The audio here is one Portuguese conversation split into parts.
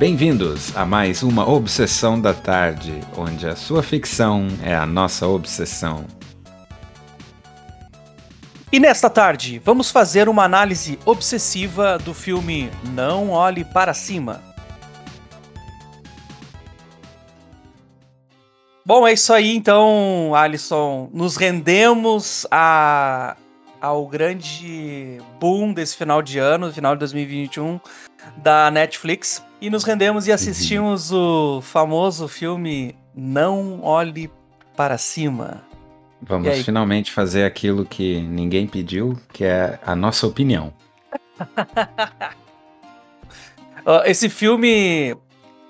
Bem-vindos a mais uma Obsessão da Tarde, onde a sua ficção é a nossa obsessão. E nesta tarde, vamos fazer uma análise obsessiva do filme Não Olhe Para Cima. Bom, é isso aí então, Alisson. Nos rendemos a, ao grande boom desse final de ano, final de 2021, da Netflix. E nos rendemos e assistimos uhum. o famoso filme Não Olhe Para Cima. Vamos finalmente fazer aquilo que ninguém pediu, que é a nossa opinião. Esse filme,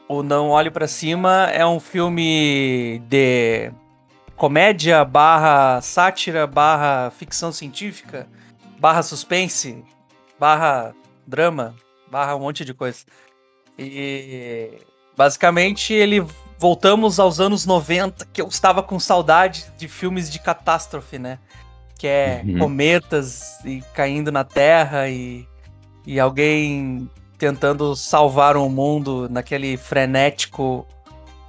o Não Olhe para Cima, é um filme de comédia barra sátira barra ficção científica barra suspense barra drama barra um monte de coisa. E basicamente ele voltamos aos anos 90, que eu estava com saudade de filmes de catástrofe, né? Que é uhum. cometas e caindo na Terra e, e alguém tentando salvar o mundo naquele frenético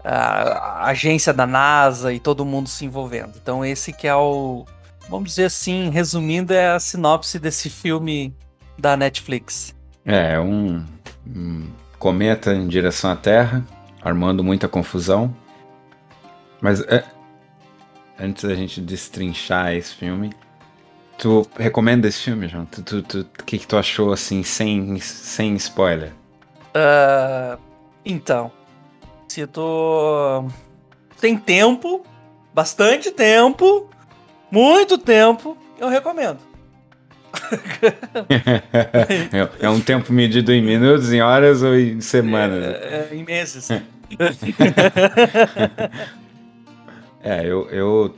a, agência da NASA e todo mundo se envolvendo. Então esse que é o, vamos dizer assim, resumindo, é a sinopse desse filme da Netflix. É, um, um cometa em direção à Terra armando muita confusão. Mas é, antes da gente destrinchar esse filme, tu recomenda esse filme, João? Tu, tu, tu, que, que tu achou assim, sem, sem spoiler? Uh, então, se tu tem tempo, bastante tempo, muito tempo, eu recomendo. é, é um tempo medido em minutos, em horas ou em semanas? É, é, em meses. é, eu, eu,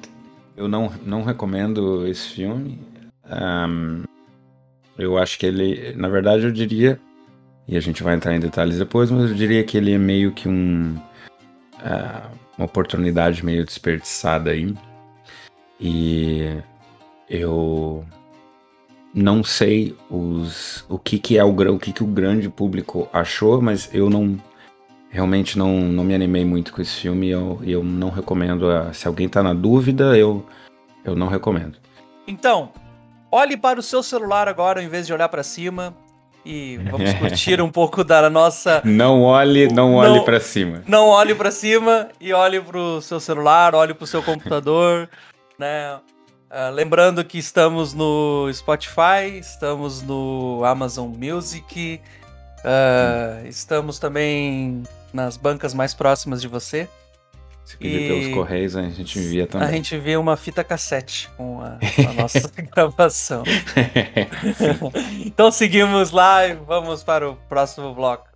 eu não, não recomendo esse filme. Um, eu acho que ele, na verdade, eu diria, e a gente vai entrar em detalhes depois, mas eu diria que ele é meio que um. Uh, uma oportunidade meio desperdiçada aí. E eu não sei os, o que, que é o, o que, que o grande público achou, mas eu não realmente não, não me animei muito com esse filme e eu, eu não recomendo. A, se alguém tá na dúvida, eu, eu não recomendo. Então, olhe para o seu celular agora em vez de olhar para cima e vamos curtir um pouco da nossa. Não olhe, não olhe para cima. Não olhe para cima e olhe para o seu celular, olhe para o seu computador, né? Uh, lembrando que estamos no Spotify, estamos no Amazon Music, uh, estamos também nas bancas mais próximas de você. Se pedir e pelos correios, a gente envia também. A gente envia uma fita cassete com a, a nossa gravação. então seguimos lá e vamos para o próximo bloco.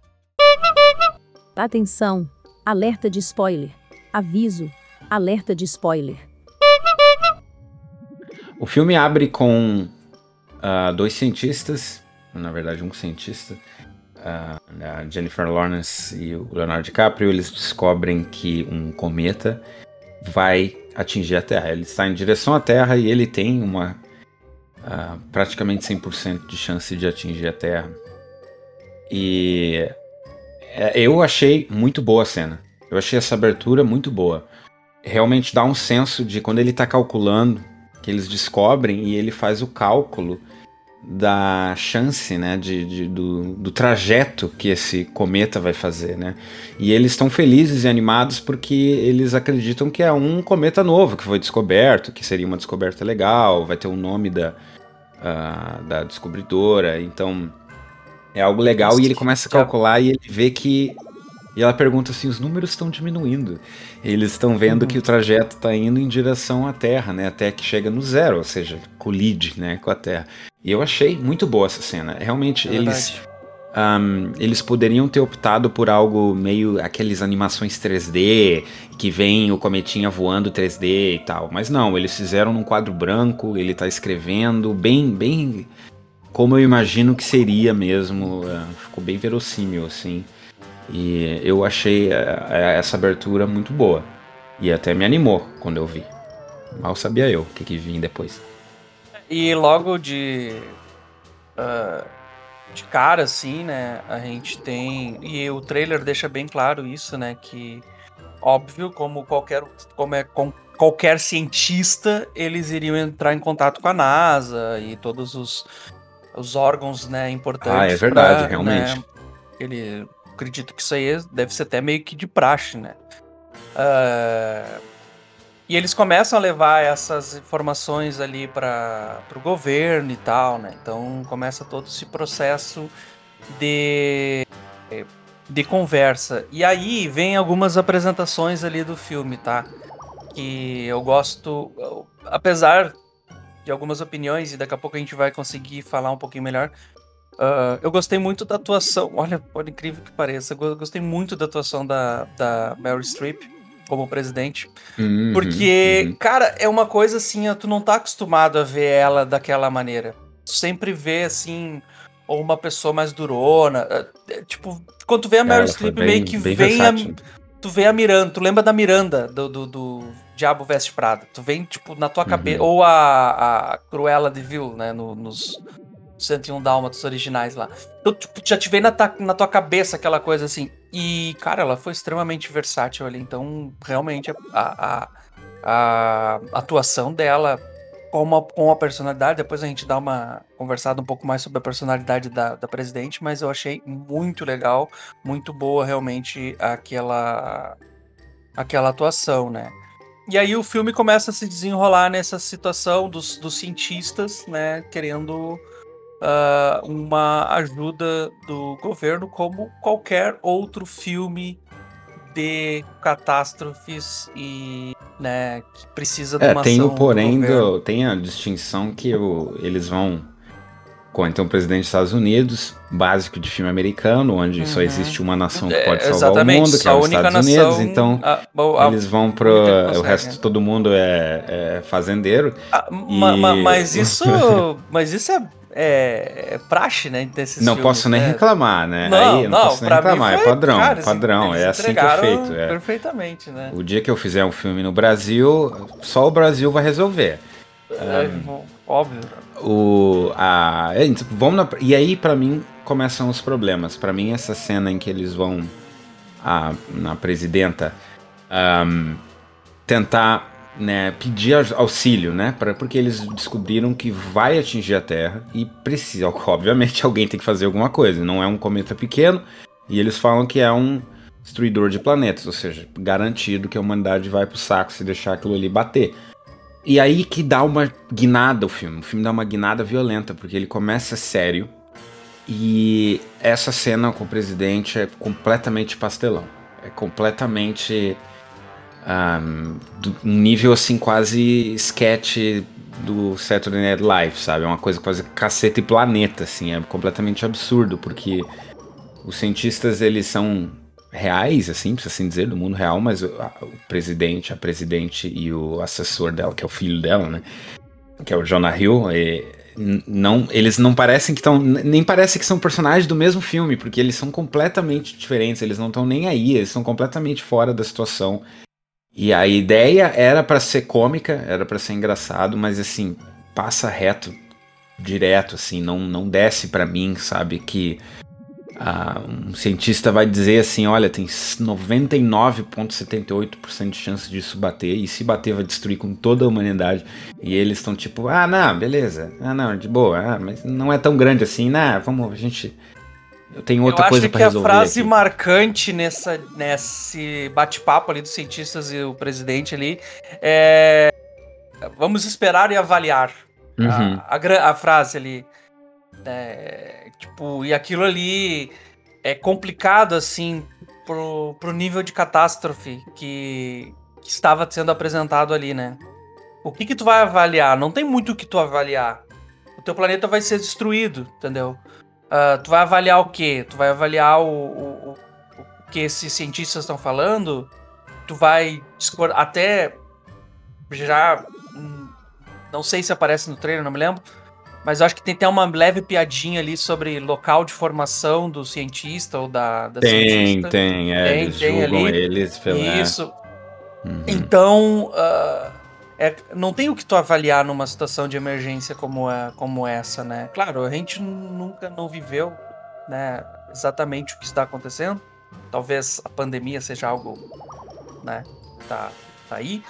Atenção! Alerta de spoiler. Aviso: alerta de spoiler. O filme abre com uh, dois cientistas, na verdade um cientista, uh, Jennifer Lawrence e o Leonardo DiCaprio, eles descobrem que um cometa vai atingir a Terra. Ele está em direção à Terra e ele tem uma uh, praticamente 100% de chance de atingir a Terra. E é, eu achei muito boa a cena. Eu achei essa abertura muito boa. Realmente dá um senso de quando ele está calculando que eles descobrem e ele faz o cálculo da chance, né, de, de do, do, trajeto que esse cometa vai fazer, né? E eles estão felizes e animados porque eles acreditam que é um cometa novo que foi descoberto, que seria uma descoberta legal, vai ter o nome da, uh, da descobridora, então é algo legal e ele começa a calcular e ele vê que e ela pergunta assim: os números estão diminuindo. Eles estão vendo uhum. que o trajeto está indo em direção à Terra, né? Até que chega no zero, ou seja, colide né, com a Terra. E eu achei muito boa essa cena. Realmente, é eles. Um, eles poderiam ter optado por algo meio aqueles animações 3D que vem o cometinha voando 3D e tal, mas não, eles fizeram num quadro branco, ele tá escrevendo bem, bem como eu imagino que seria mesmo, uh, ficou bem verossímil assim. E eu achei é, é, essa abertura muito boa. E até me animou quando eu vi. Mal sabia eu o que, que vinha depois. E logo de. Uh, de cara, assim, né? A gente tem. E o trailer deixa bem claro isso, né? Que, óbvio, como qualquer, como é, com qualquer cientista, eles iriam entrar em contato com a NASA e todos os, os órgãos né, importantes. Ah, é verdade, pra, realmente. Né, ele, acredito que isso aí deve ser até meio que de praxe, né? Uh, e eles começam a levar essas informações ali para o governo e tal, né? Então começa todo esse processo de, de conversa. E aí vem algumas apresentações ali do filme, tá? Que eu gosto, apesar de algumas opiniões, e daqui a pouco a gente vai conseguir falar um pouquinho melhor. Uh, eu gostei muito da atuação. Olha, por incrível que pareça, eu gostei muito da atuação da, da Meryl Streep como presidente. Uhum, porque, uhum. cara, é uma coisa assim, tu não tá acostumado a ver ela daquela maneira. Tu sempre vê, assim, ou uma pessoa mais durona. Eh, eh, tipo, quando tu vê a Meryl Streep meio que vem a, Tu vê a Miranda, tu lembra da Miranda, do, do, do Diabo Veste Prada. Tu vem, tipo, na tua uhum. cabeça. Ou a, a Cruella de Vil, né? No, nos 101 Dálmatas originais lá. Então, tipo, já te vem na, na tua cabeça aquela coisa assim. E, cara, ela foi extremamente versátil ali. Então, realmente, a, a, a atuação dela com a, com a personalidade. Depois a gente dá uma conversada um pouco mais sobre a personalidade da, da presidente, mas eu achei muito legal, muito boa realmente aquela, aquela atuação, né? E aí o filme começa a se desenrolar nessa situação dos, dos cientistas, né, querendo uh, uma ajuda do governo, como qualquer outro filme de catástrofes e né, que precisa de é, uma tem ação o porém do, tem a distinção que o, eles vão com então o presidente dos Estados Unidos, básico de filme americano, onde uhum. só existe uma nação que é, pode salvar o mundo, que é os Estados Unidos, então a, a, eles vão pro o resto todo mundo é, é fazendeiro. Ah, e... ma, ma, mas isso, mas isso é é, é praxe, né? Desses não filmes, posso nem né? reclamar, né? Não, Aí, não, não posso nem reclamar. É foi, é padrão, cara, padrão. é assim que é feito. É. Perfeitamente, né? O dia que eu fizer um filme no Brasil, só o Brasil vai resolver. É, um, óbvio. O, a, é, então, vamos na, e aí, para mim, começam os problemas. Para mim, essa cena em que eles vão a, na presidenta um, tentar né, pedir auxílio, né, pra, porque eles descobriram que vai atingir a Terra e precisa, obviamente, alguém tem que fazer alguma coisa. Não é um cometa pequeno e eles falam que é um destruidor de planetas, ou seja, garantido que a humanidade vai pro saco se deixar aquilo ali bater. E aí que dá uma guinada o filme. O filme dá uma guinada violenta, porque ele começa sério e essa cena com o presidente é completamente pastelão. É completamente um, nível assim quase sketch do Saturday Night Live, sabe? É uma coisa quase caceta e planeta, assim, é completamente absurdo, porque os cientistas eles são reais, assim, precisa assim dizer, do mundo real, mas o, a, o, presidente, a presidente e o assessor dela, que é o filho dela, né? Que é o Jonah Hill, e, não, eles não parecem que estão, nem parece que são personagens do mesmo filme, porque eles são completamente diferentes, eles não estão nem aí, eles são completamente fora da situação. E a ideia era para ser cômica, era para ser engraçado, mas assim, passa reto, direto, assim, não, não desce para mim, sabe? Que ah, um cientista vai dizer assim: olha, tem 99,78% de chance disso bater, e se bater, vai destruir com toda a humanidade. E eles estão tipo: ah, não, beleza, ah, não, de boa, ah, mas não é tão grande assim, né? Vamos, a gente eu tenho outra eu coisa para resolver. Acho que a frase aqui. marcante nessa, nesse bate-papo ali dos cientistas e o presidente ali é. Vamos esperar e avaliar. Uhum. A, a, a, frase ali. É, tipo, e aquilo ali é complicado, assim, pro, pro nível de catástrofe que, que estava sendo apresentado ali, né? O que que tu vai avaliar? Não tem muito o que tu avaliar. O teu planeta vai ser destruído, entendeu? Uh, tu vai avaliar o quê? Tu vai avaliar o, o, o que esses cientistas estão falando? Tu vai discordar. Até já. Hum, não sei se aparece no trailer, não me lembro. Mas acho que tem até uma leve piadinha ali sobre local de formação do cientista ou da, da tem, cientista. Tem, é, tem. Eles tem ali. eles pela... Isso. Uhum. Então. Uh, é, não tem o que tu avaliar numa situação de emergência como, é, como essa, né? Claro, a gente nunca não viveu, né, exatamente o que está acontecendo. Talvez a pandemia seja algo, né, tá, tá aí.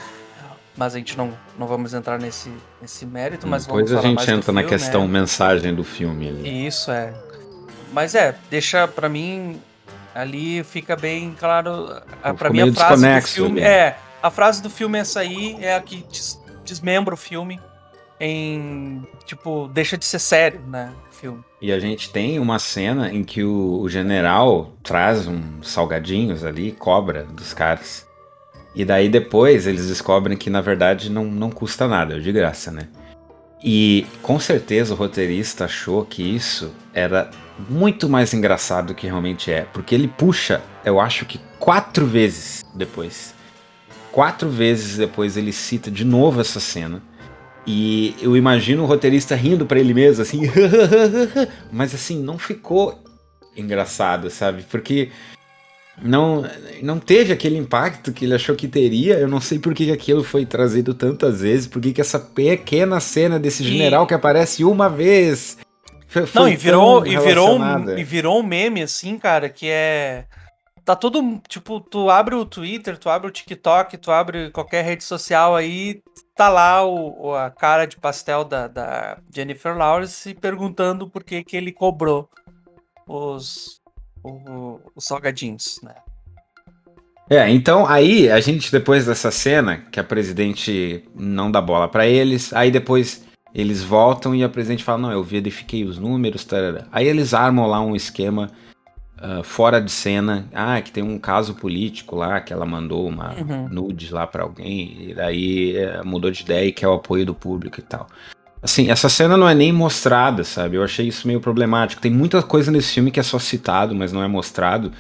Mas a gente não, não vamos entrar nesse, nesse mérito, mas Depois a gente entra filme, na questão né? mensagem do filme ali. Isso é. Mas é, deixa pra mim ali fica bem claro. a- Ficou mim a frase do filme ali. é a frase do filme é essa aí é a que des- desmembra o filme em tipo deixa de ser sério, né? O filme. E a gente tem uma cena em que o, o general traz uns salgadinhos ali, cobra dos caras. E daí depois eles descobrem que na verdade não, não custa nada, é de graça, né? E com certeza o roteirista achou que isso era muito mais engraçado do que realmente é. Porque ele puxa, eu acho que quatro vezes depois. Quatro vezes depois ele cita de novo essa cena. E eu imagino o roteirista rindo pra ele mesmo, assim. Mas assim, não ficou engraçado, sabe? Porque não, não teve aquele impacto que ele achou que teria. Eu não sei por que aquilo foi trazido tantas vezes. Por que essa pequena cena desse E- general que aparece uma vez. foi- Não, foi e virou, e, virou um, e virou um meme, assim, cara, que é. Tá todo. Tipo, tu abre o Twitter, tu abre o TikTok, tu abre qualquer rede social aí, tá lá o, a cara de pastel da, da Jennifer Lawrence perguntando por que, que ele cobrou os, o- os salgadinhos, né? É, então aí a gente depois dessa cena que a presidente não dá bola pra eles, aí depois eles voltam e a presidente fala: "Não, eu verifiquei os números", tarará. Aí eles armam lá um esquema ah, fora de cena. Ah, que tem um caso político lá que ela mandou uma Uhum. nude lá pra alguém e daí eh, mudou de ideia e quer o apoio do público e tal. Assim, essa cena não é nem mostrada, sabe? Eu achei isso meio problemático. Tem muita coisa nesse filme que é só citado, mas não é mostrado.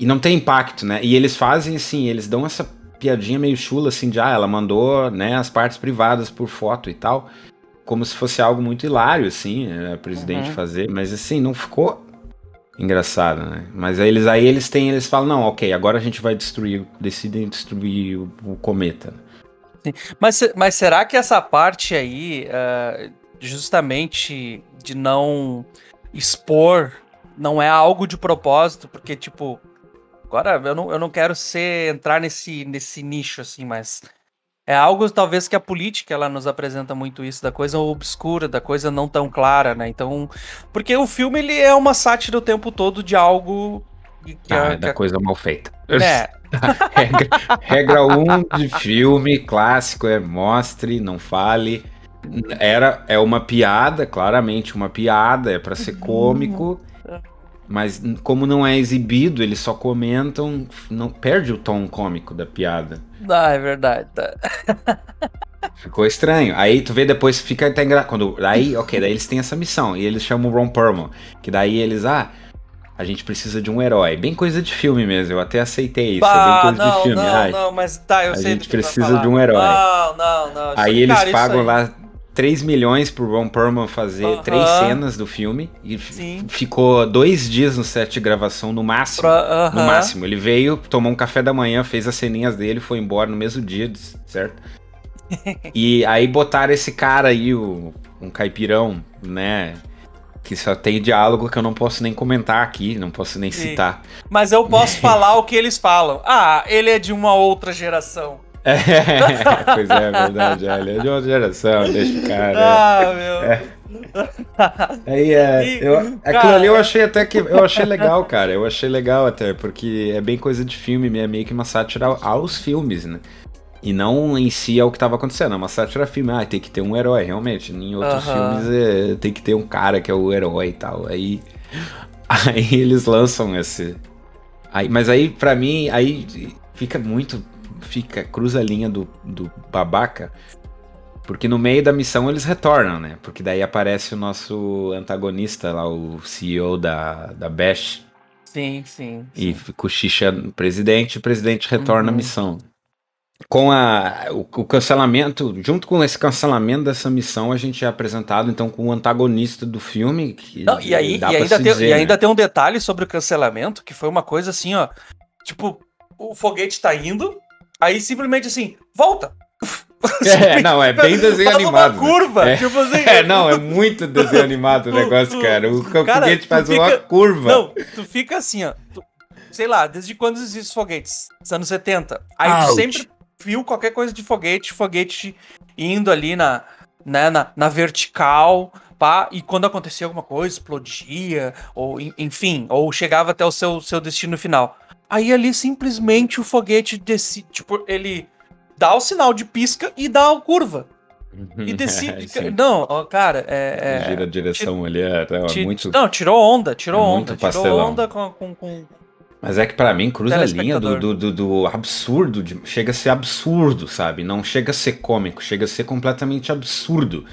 E não tem impacto, né? E eles fazem assim, eles dão essa piadinha meio chula, assim, de ah, ela mandou, né, as partes privadas por foto e tal. Como se fosse algo muito hilário, assim, né, a presidente Uhum. fazer. Mas assim, não ficou engraçado, né? Mas aí eles, aí eles têm, eles falam, não, ok, agora a gente vai destruir, decidem destruir o, o cometa. Mas, mas será que essa parte aí, ah, justamente de não expor, não é algo de propósito? Porque, tipo, agora eu não, eu não quero ser entrar nesse, nesse nicho, assim, mas é algo talvez que a política ela nos apresenta muito isso, da coisa obscura, da coisa não tão clara, né? Então, porque o filme ele é uma sátira o tempo todo de algo que, que Ah, a- é que da a- coisa mal feita. é, regra, regra um de filme clássico é mostre, não fale. Era, é uma piada, claramente uma piada, é pra ser cômico. Mas como não é exibido, eles só comentam, não perde o tom cômico da piada. ah, é verdade. tá. Ficou estranho. Aí tu vê depois fica até engraçado. Quando, aí, ok, daí eles têm essa missão. E eles chamam o Ron Perlman. Que daí eles, ah, a gente precisa de um herói. Bem coisa de filme mesmo. Eu até aceitei isso. é bem coisa não, de filme. não, Ai, não, mas tá, eu a sei gente que tu vai precisa de um herói. Não, não, não. Aí eles cara, isso pagam lá 3 milhões pro Ron Perlman fazer Aham. três cenas do filme. E ficou dois dias no set de gravação, no máximo. Pra- No aham. máximo. Ele veio, tomou um café da manhã, fez as ceninhas dele, foi embora no mesmo dia, certo? e aí botaram esse cara aí, o, um caipirão, né? Que só tem diálogo que eu não posso nem comentar aqui, não posso nem Sim. citar. Mas eu posso falar o que eles falam. Ah, ele é de uma outra geração. É, pois é, é verdade. é, Ele é de outra geração, deixa o cara. Ah, meu. Aí é. E, Eu, cara, aquilo ali eu achei até que. Eu achei legal, cara. Eu achei legal até, porque é bem coisa de filme, é meio que uma sátira ao- aos filmes, né? E não em si ao que tava acontecendo. É uma sátira filme. Ah, tem que ter um herói, realmente. Em outros Aham. filmes é, tem que ter um cara que é o herói e tal. Aí. Aí eles lançam esse. Aí, mas aí, pra mim, aí fica muito. Fica, cruza a linha do, do babaca. Porque no meio da missão eles retornam, né? Porque daí aparece o nosso antagonista lá, o CEO da, da Bash, Sim, sim. e cochicha no presidente, e o presidente retorna Uhum. a missão. Com a, o, o cancelamento, junto com esse cancelamento dessa missão, a gente é apresentado então com o antagonista do filme. Que Não, e aí, e ainda, tem, dizer, e né? ainda tem um detalhe sobre o cancelamento, que foi uma coisa assim, ó. Tipo, o foguete tá indo, aí simplesmente assim, volta! É, não, é bem desenho Faz animado. uma curva, É. tipo assim. É, não, é muito desenho animado o Tu- negócio, tu- cara. O foguete tu faz fica- uma curva. Não, tu fica assim, ó. tu- sei lá, desde quando existem os foguetes? Dos anos 70. Aí tu Ouch. sempre viu qualquer coisa de foguete, foguete indo ali na, né, na, na vertical, pá, e quando acontecia alguma coisa, explodia, ou en- enfim, ou chegava até o seu, seu destino final. Aí ali simplesmente o foguete decide, tipo, ele dá o sinal de pisca e dá a curva. E decide. Sim. não, ó, cara, é. é- Gira a direção ali, é, é muito. Não, tirou onda, tirou é onda. Tirou onda com, com, com- Mas é que pra mim cruza a linha do, do, do- do absurdo, de- chega a ser absurdo, sabe? Não chega a ser cômico, chega a ser completamente absurdo.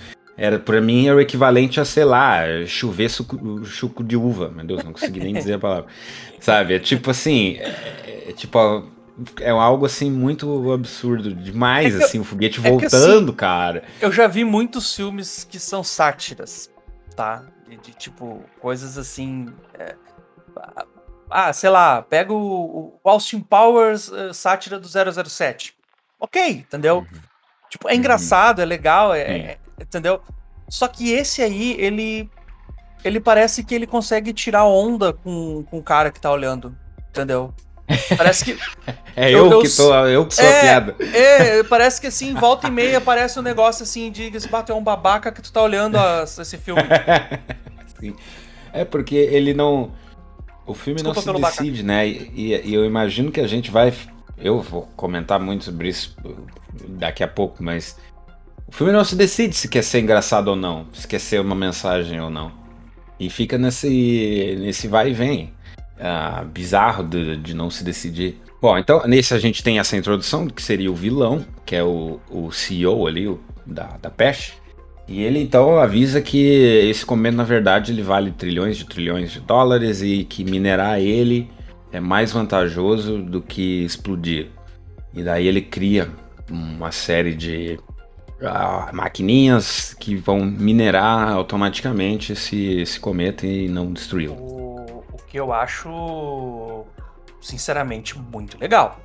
Era, pra mim é o equivalente a, sei lá, chover suco, chuco de uva. Meu Deus, não consegui nem dizer a palavra. Sabe? É tipo assim, é, é tipo, é algo assim muito absurdo demais, É eu- assim, o foguete é que voltando, cara. Eu já vi muitos filmes que são sátiras, tá? De, de, tipo, coisas assim. é, Ah, sei lá, pega o, o Austin Powers eh, sátira do 007. Ok, entendeu? Tipo, é Uhum. engraçado, é legal, é, Sim. é- entendeu? Só que esse aí, ele. Ele parece que ele consegue tirar onda com, com o cara que tá olhando, entendeu? Parece que. É Eu- eu, eu que tô, eu que sou a É, piada. É, parece que assim, volta e meia aparece um negócio assim de "Esse bateu um babaca que tu tá olhando as- esse filme. Sim. É porque ele não. O filme Desculpa não se decide, né? E, e- e eu imagino que a gente vai. Eu vou comentar muito sobre isso daqui a pouco, mas. O filme não se decide se quer ser engraçado ou não, se quer ser uma mensagem ou não. E fica nesse, nesse vai e vem. ah, bizarro de, de não se decidir. Bom, então nesse a gente tem essa introdução, que seria o vilão, que é o, o CEO ali, o, da, da Peste. E ele então avisa que esse cometa, na verdade, ele vale trilhões de trilhões de dólares e que minerar ele é mais vantajoso do que explodir. E daí ele cria uma série de ah, maquininhas que vão minerar automaticamente esse, esse cometa e não destruí-lo. O, o que eu acho, sinceramente, muito legal.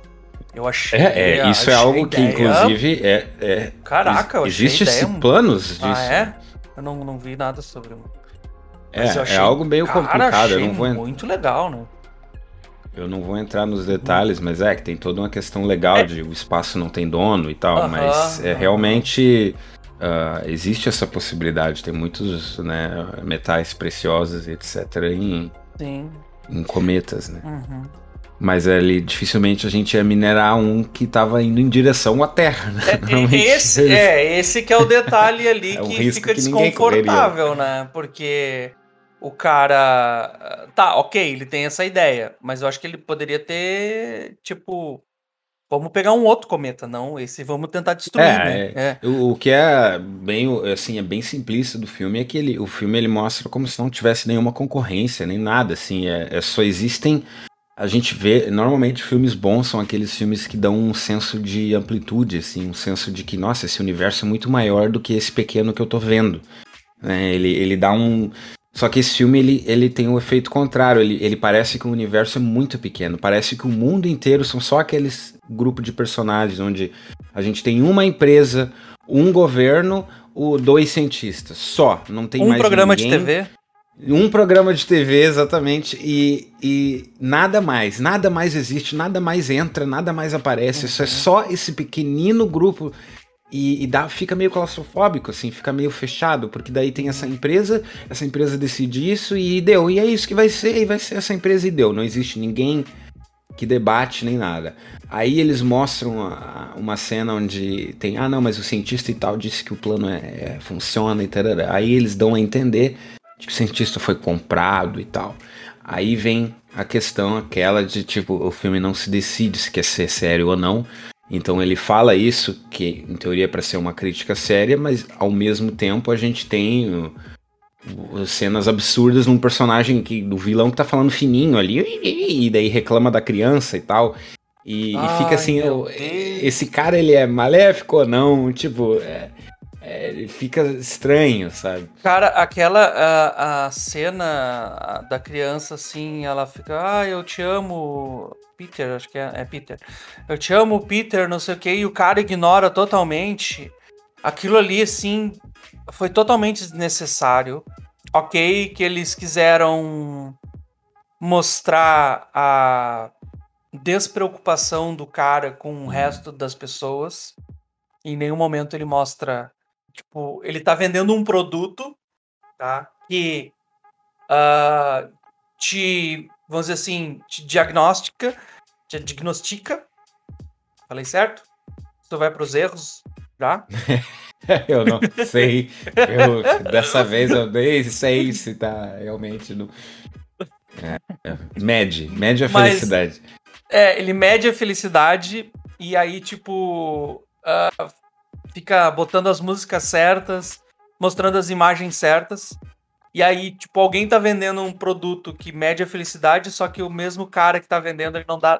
Eu achei. É, é, isso é achei algo a que, ideia- inclusive, é. é Caraca, eu achei existe a ideia esse um- planos disso. Ah, é? Eu não, não vi nada sobre. É, Mas é achei- algo meio Cara, complicado. Eu achei não, vou, muito legal, né? Eu não vou entrar nos detalhes, mas é que tem toda uma questão legal É. de o espaço não tem dono e tal, Aham, mas é realmente. ah, existe essa possibilidade, tem muitos né, metais preciosos, etc., em, em cometas, né? Uhum. Mas ali dificilmente a gente ia minerar um que estava indo em direção à Terra, né? É, esse, eles- é, esse que é o detalhe ali É que fica que desconfortável, né? Porque o cara. Tá, ok, ele tem essa ideia, mas eu acho que ele poderia ter, tipo. Vamos pegar um outro cometa, não. Esse vamos tentar destruir, É, né? É. O, o que é bem, assim, é bem simplista do filme é que ele, o filme ele mostra como se não tivesse nenhuma concorrência, nem nada, assim, é, é só existem, a gente vê, normalmente filmes bons são aqueles filmes que dão um senso de amplitude, assim, um senso de que, nossa, esse universo é muito maior do que esse pequeno que eu tô vendo, né, ele, ele dá um... Só que esse filme ele, ele tem um efeito contrário, ele, ele parece que o universo é muito pequeno, parece que o mundo inteiro são só aqueles grupo de personagens onde a gente tem uma empresa, um governo, o dois cientistas, só, não tem Um mais programa ninguém. de TV. Um programa de TV, exatamente, e, e nada mais, nada mais existe, nada mais entra, nada mais aparece, isso é Uhum. só esse pequenino grupo e, e dá, fica meio claustrofóbico, assim, fica meio fechado, porque daí tem essa empresa, essa empresa decide isso e deu, e é isso que vai ser, e vai ser essa empresa e deu, não existe ninguém que debate nem nada. Aí eles mostram uma, uma cena onde tem, ah não, mas o cientista e tal disse que o plano é, é- funciona e tal. Aí eles dão a entender de que o cientista foi comprado e tal. Aí vem a questão aquela de tipo, o filme não se decide se quer ser sério ou não. Então ele fala isso, que em teoria é para ser uma crítica séria, mas ao mesmo tempo a gente tem o- o- cenas absurdas num personagem que do vilão que tá falando fininho ali e daí reclama da criança e tal. E, e fica assim, Deus. esse cara ele é maléfico ou não? Tipo, é, é, fica estranho, sabe? Cara, aquela a, a cena da criança assim, ela fica, ah, eu te amo, Peter, acho que é, é Peter. Eu te amo, Peter, não sei o que, e o cara ignora totalmente. Aquilo ali, assim, foi totalmente desnecessário. Ok, que eles quiseram mostrar a despreocupação do cara com o resto das pessoas. Em nenhum momento ele mostra. Tipo, ele tá vendendo um produto, tá? Que uh, te, vamos dizer assim, te diagnostica, te diagnostica. Falei certo? Você vai para os erros já? eu não sei. Eu, dessa vez eu nem sei se tá realmente no. É, é, mede, mede a Mas, felicidade. É, ele mede a felicidade e aí, tipo, uh, fica botando as músicas certas, mostrando as imagens certas. E aí, tipo, alguém tá vendendo um produto que mede a felicidade, só que o mesmo cara que tá vendendo, ele não dá.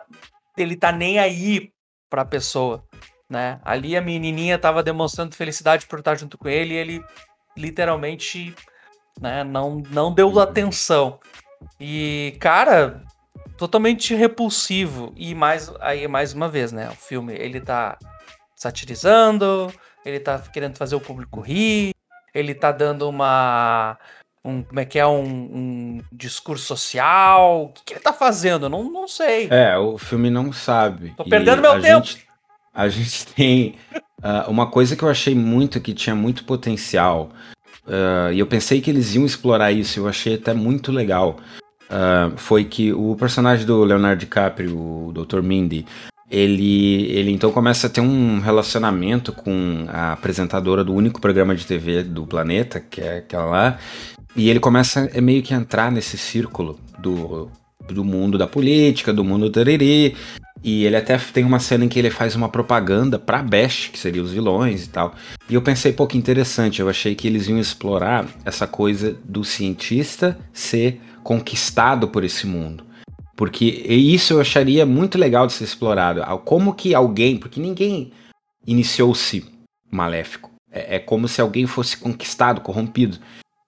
Ele tá nem aí pra pessoa, né? Ali a menininha tava demonstrando felicidade por estar junto com ele e ele literalmente, né, não, não deu uhum. atenção. E, cara, totalmente repulsivo. E mais aí mais uma vez, né? O filme ele tá satirizando, ele tá querendo fazer o público rir, ele tá dando uma um, como é que é um, um discurso social? O que, que, ele tá fazendo? Eu não, não sei. É, o filme não sabe. Tô perdendo meu tempo. Gente, a gente tem uh, uma coisa que eu achei muito que tinha muito potencial. Uh, e eu pensei que eles iam explorar isso, eu achei até muito legal uh, foi que o personagem do Leonardo DiCaprio, o Dr. Mindy, ele, ele então começa a ter um relacionamento com a apresentadora do único programa de TV do planeta, que é aquela lá, e ele começa a meio que entrar nesse círculo do, do mundo da política, do mundo do tererê, e ele até tem uma cena em que ele faz uma propaganda pra Bash, que seriam os vilões e tal. E eu pensei, pô, que interessante, eu achei que eles iam explorar essa coisa do cientista ser conquistado por esse mundo. Porque isso eu acharia muito legal de ser explorado. Como que alguém, porque ninguém iniciou-se maléfico. É, é, como se alguém fosse conquistado, corrompido.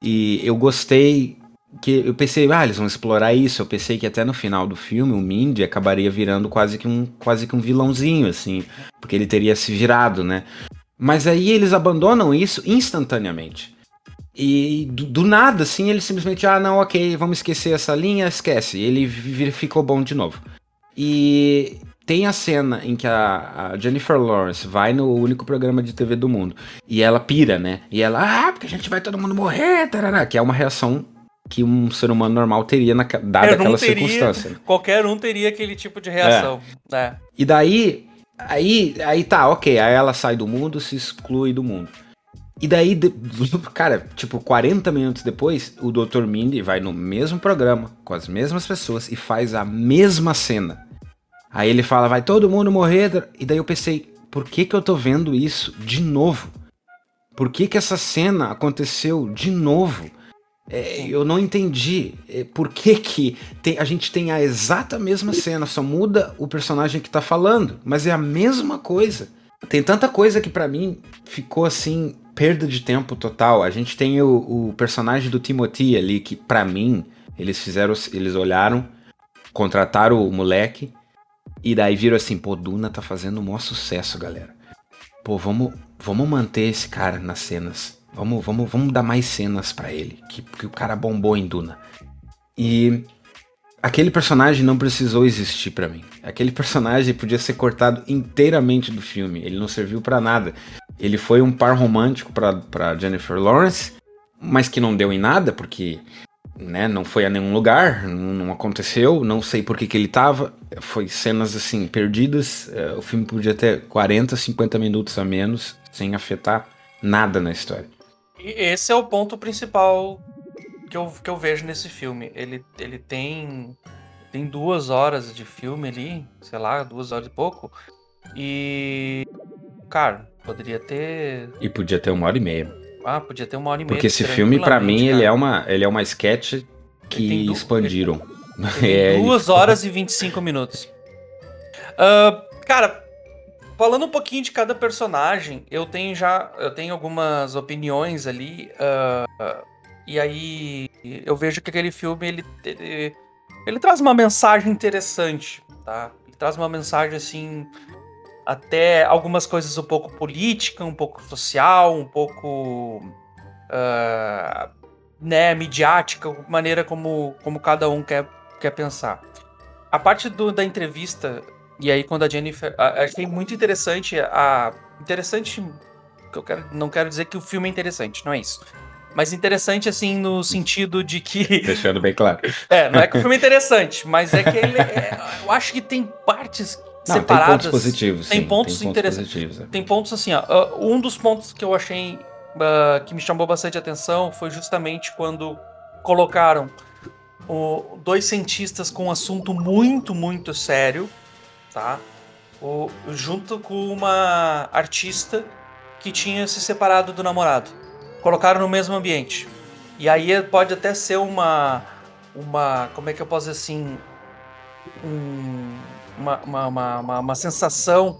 E eu gostei que eu pensei, ah, eles vão explorar isso. Eu pensei que até no final do filme o Mindy acabaria virando quase que um quase que um vilãozinho assim, porque ele teria se virado, né? Mas aí eles abandonam isso instantaneamente. E do, do, nada, assim, ele simplesmente, ah, não, ok, vamos esquecer essa linha, esquece. Ele ficou bom de novo. E tem a cena em que a, a, Jennifer Lawrence vai no único programa de TV do mundo e ela pira, né? E ela, ah, porque a gente vai todo mundo morrer, tarará, que é uma reação que um ser humano normal teria na, dada aquela teria, circunstância. Qualquer um teria aquele tipo de reação. É. É. E daí, aí, aí tá, ok, aí ela sai do mundo, se exclui do mundo. E daí, cara, tipo, 40 minutos depois, o Dr. Mindy vai no mesmo programa, com as mesmas pessoas, e faz a mesma cena. Aí ele fala, vai todo mundo morrer. E daí eu pensei, por que que eu tô vendo isso de novo? Por que que essa cena aconteceu de novo? É, eu não entendi é, por que, que tem, a gente tem a exata mesma cena, só muda o personagem que tá falando, mas é a mesma coisa. Tem tanta coisa que para mim ficou assim perda de tempo total. A gente tem o, o personagem do Timothy ali, que para mim, eles fizeram. Eles olharam, contrataram o moleque, e daí viram assim, pô, Duna tá fazendo um maior sucesso, galera. Pô, vamos, vamos manter esse cara nas cenas. Vamos, vamos, vamos dar mais cenas para ele. Que, que o cara bombou em Duna. E aquele personagem não precisou existir para mim. Aquele personagem podia ser cortado inteiramente do filme. Ele não serviu para nada. Ele foi um par romântico para Jennifer Lawrence, mas que não deu em nada, porque né, não foi a nenhum lugar, não, não aconteceu, não sei por que, que ele tava. Foi cenas assim, perdidas. É, o filme podia ter 40, 50 minutos a menos, sem afetar nada na história. Esse é o ponto principal que eu, que eu vejo nesse filme. Ele, ele tem, tem duas horas de filme ali, sei lá, duas horas e pouco. E. Cara, poderia ter. E podia ter uma hora e meia. Ah, podia ter uma hora e meia. Porque esse filme, para mim, ele é, uma, ele é uma sketch que du... expandiram. é, duas horas e 25 minutos. Uh, cara, falando um pouquinho de cada personagem, eu tenho já eu tenho algumas opiniões ali. Uh, e aí eu vejo que aquele filme ele, ele, ele traz uma mensagem interessante, tá? Ele traz uma mensagem assim até algumas coisas um pouco política, um pouco social, um pouco uh, né, midiática, maneira como, como cada um quer, quer pensar. A parte do, da entrevista, e aí quando a Jennifer. Achei muito interessante a. Interessante. Eu quero, não quero dizer que o filme é interessante, não é isso. Mas interessante, assim, no sentido de que. Deixando bem claro. É, não é que o filme é interessante, mas é que ele. É, eu acho que tem partes não, separadas. Tem pontos positivos. Tem sim, pontos tem interessantes. é. Tem pontos assim, ó. Um dos pontos que eu achei uh, que me chamou bastante atenção foi justamente quando colocaram o, dois cientistas com um assunto muito, muito sério, tá? O, junto com uma artista que tinha se separado do namorado. Colocaram no mesmo ambiente. E aí pode até ser uma. Uma. Como é que eu posso dizer assim? Um, uma, uma, uma, uma, sensação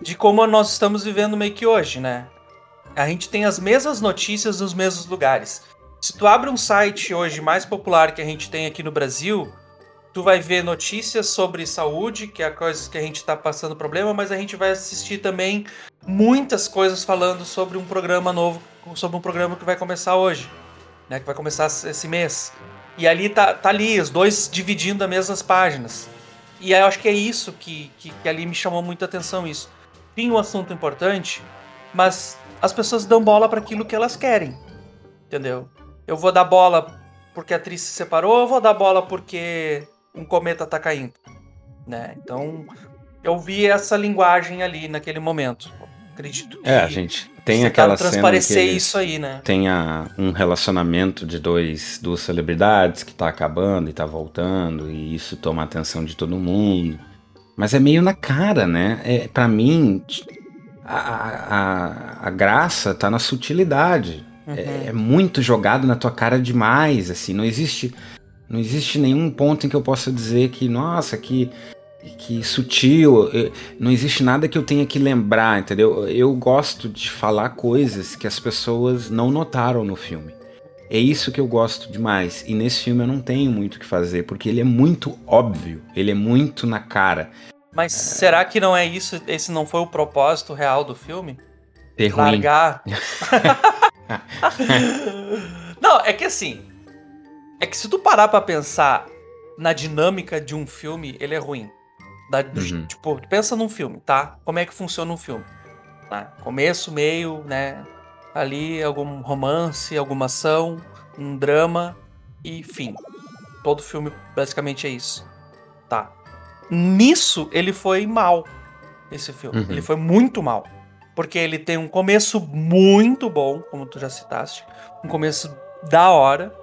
de como nós estamos vivendo meio que hoje, né? A gente tem as mesmas notícias nos mesmos lugares. Se tu abre um site hoje mais popular que a gente tem aqui no Brasil, tu vai ver notícias sobre saúde, que é a coisa que a gente está passando problema, mas a gente vai assistir também muitas coisas falando sobre um programa novo, sobre um programa que vai começar hoje, né? Que vai começar esse mês. E ali tá, tá ali, os dois dividindo as mesmas páginas. E eu acho que é isso que, que, que ali me chamou muita atenção isso. Tinha um assunto importante, mas as pessoas dão bola para aquilo que elas querem. Entendeu? Eu vou dar bola porque a atriz se separou, eu vou dar bola porque um cometa tá caindo, né? Então, eu vi essa linguagem ali naquele momento. Acredito que É, a gente tem aquela cena transparecer que eles isso aí, né? tem a- um relacionamento de dois, duas celebridades que tá acabando e tá voltando, e isso toma a atenção de todo mundo. Mas é meio na cara, né? É, para mim, a, a, a graça tá na sutilidade. É, é muito jogado na tua cara demais, assim, não existe não existe nenhum ponto em que eu possa dizer que, nossa, que que sutil, não existe nada que eu tenha que lembrar, entendeu? Eu gosto de falar coisas que as pessoas não notaram no filme. É isso que eu gosto demais. E nesse filme eu não tenho muito o que fazer, porque ele é muito óbvio, ele é muito na cara. Mas será que não é isso? Esse não foi o propósito real do filme? Ter ruim. Largar. não, é que assim. É que se tu parar pra pensar na dinâmica de um filme, ele é ruim. Da- Uhum. Tipo, pensa num filme, tá? Como é que funciona um filme? Né? Começo, meio, né? Ali algum romance, alguma ação, um drama e fim. Todo filme basicamente é isso. Tá. Nisso ele foi mal. Esse filme. Uhum. Ele foi muito mal. Porque ele tem um começo muito bom, como tu já citaste. Um começo da hora.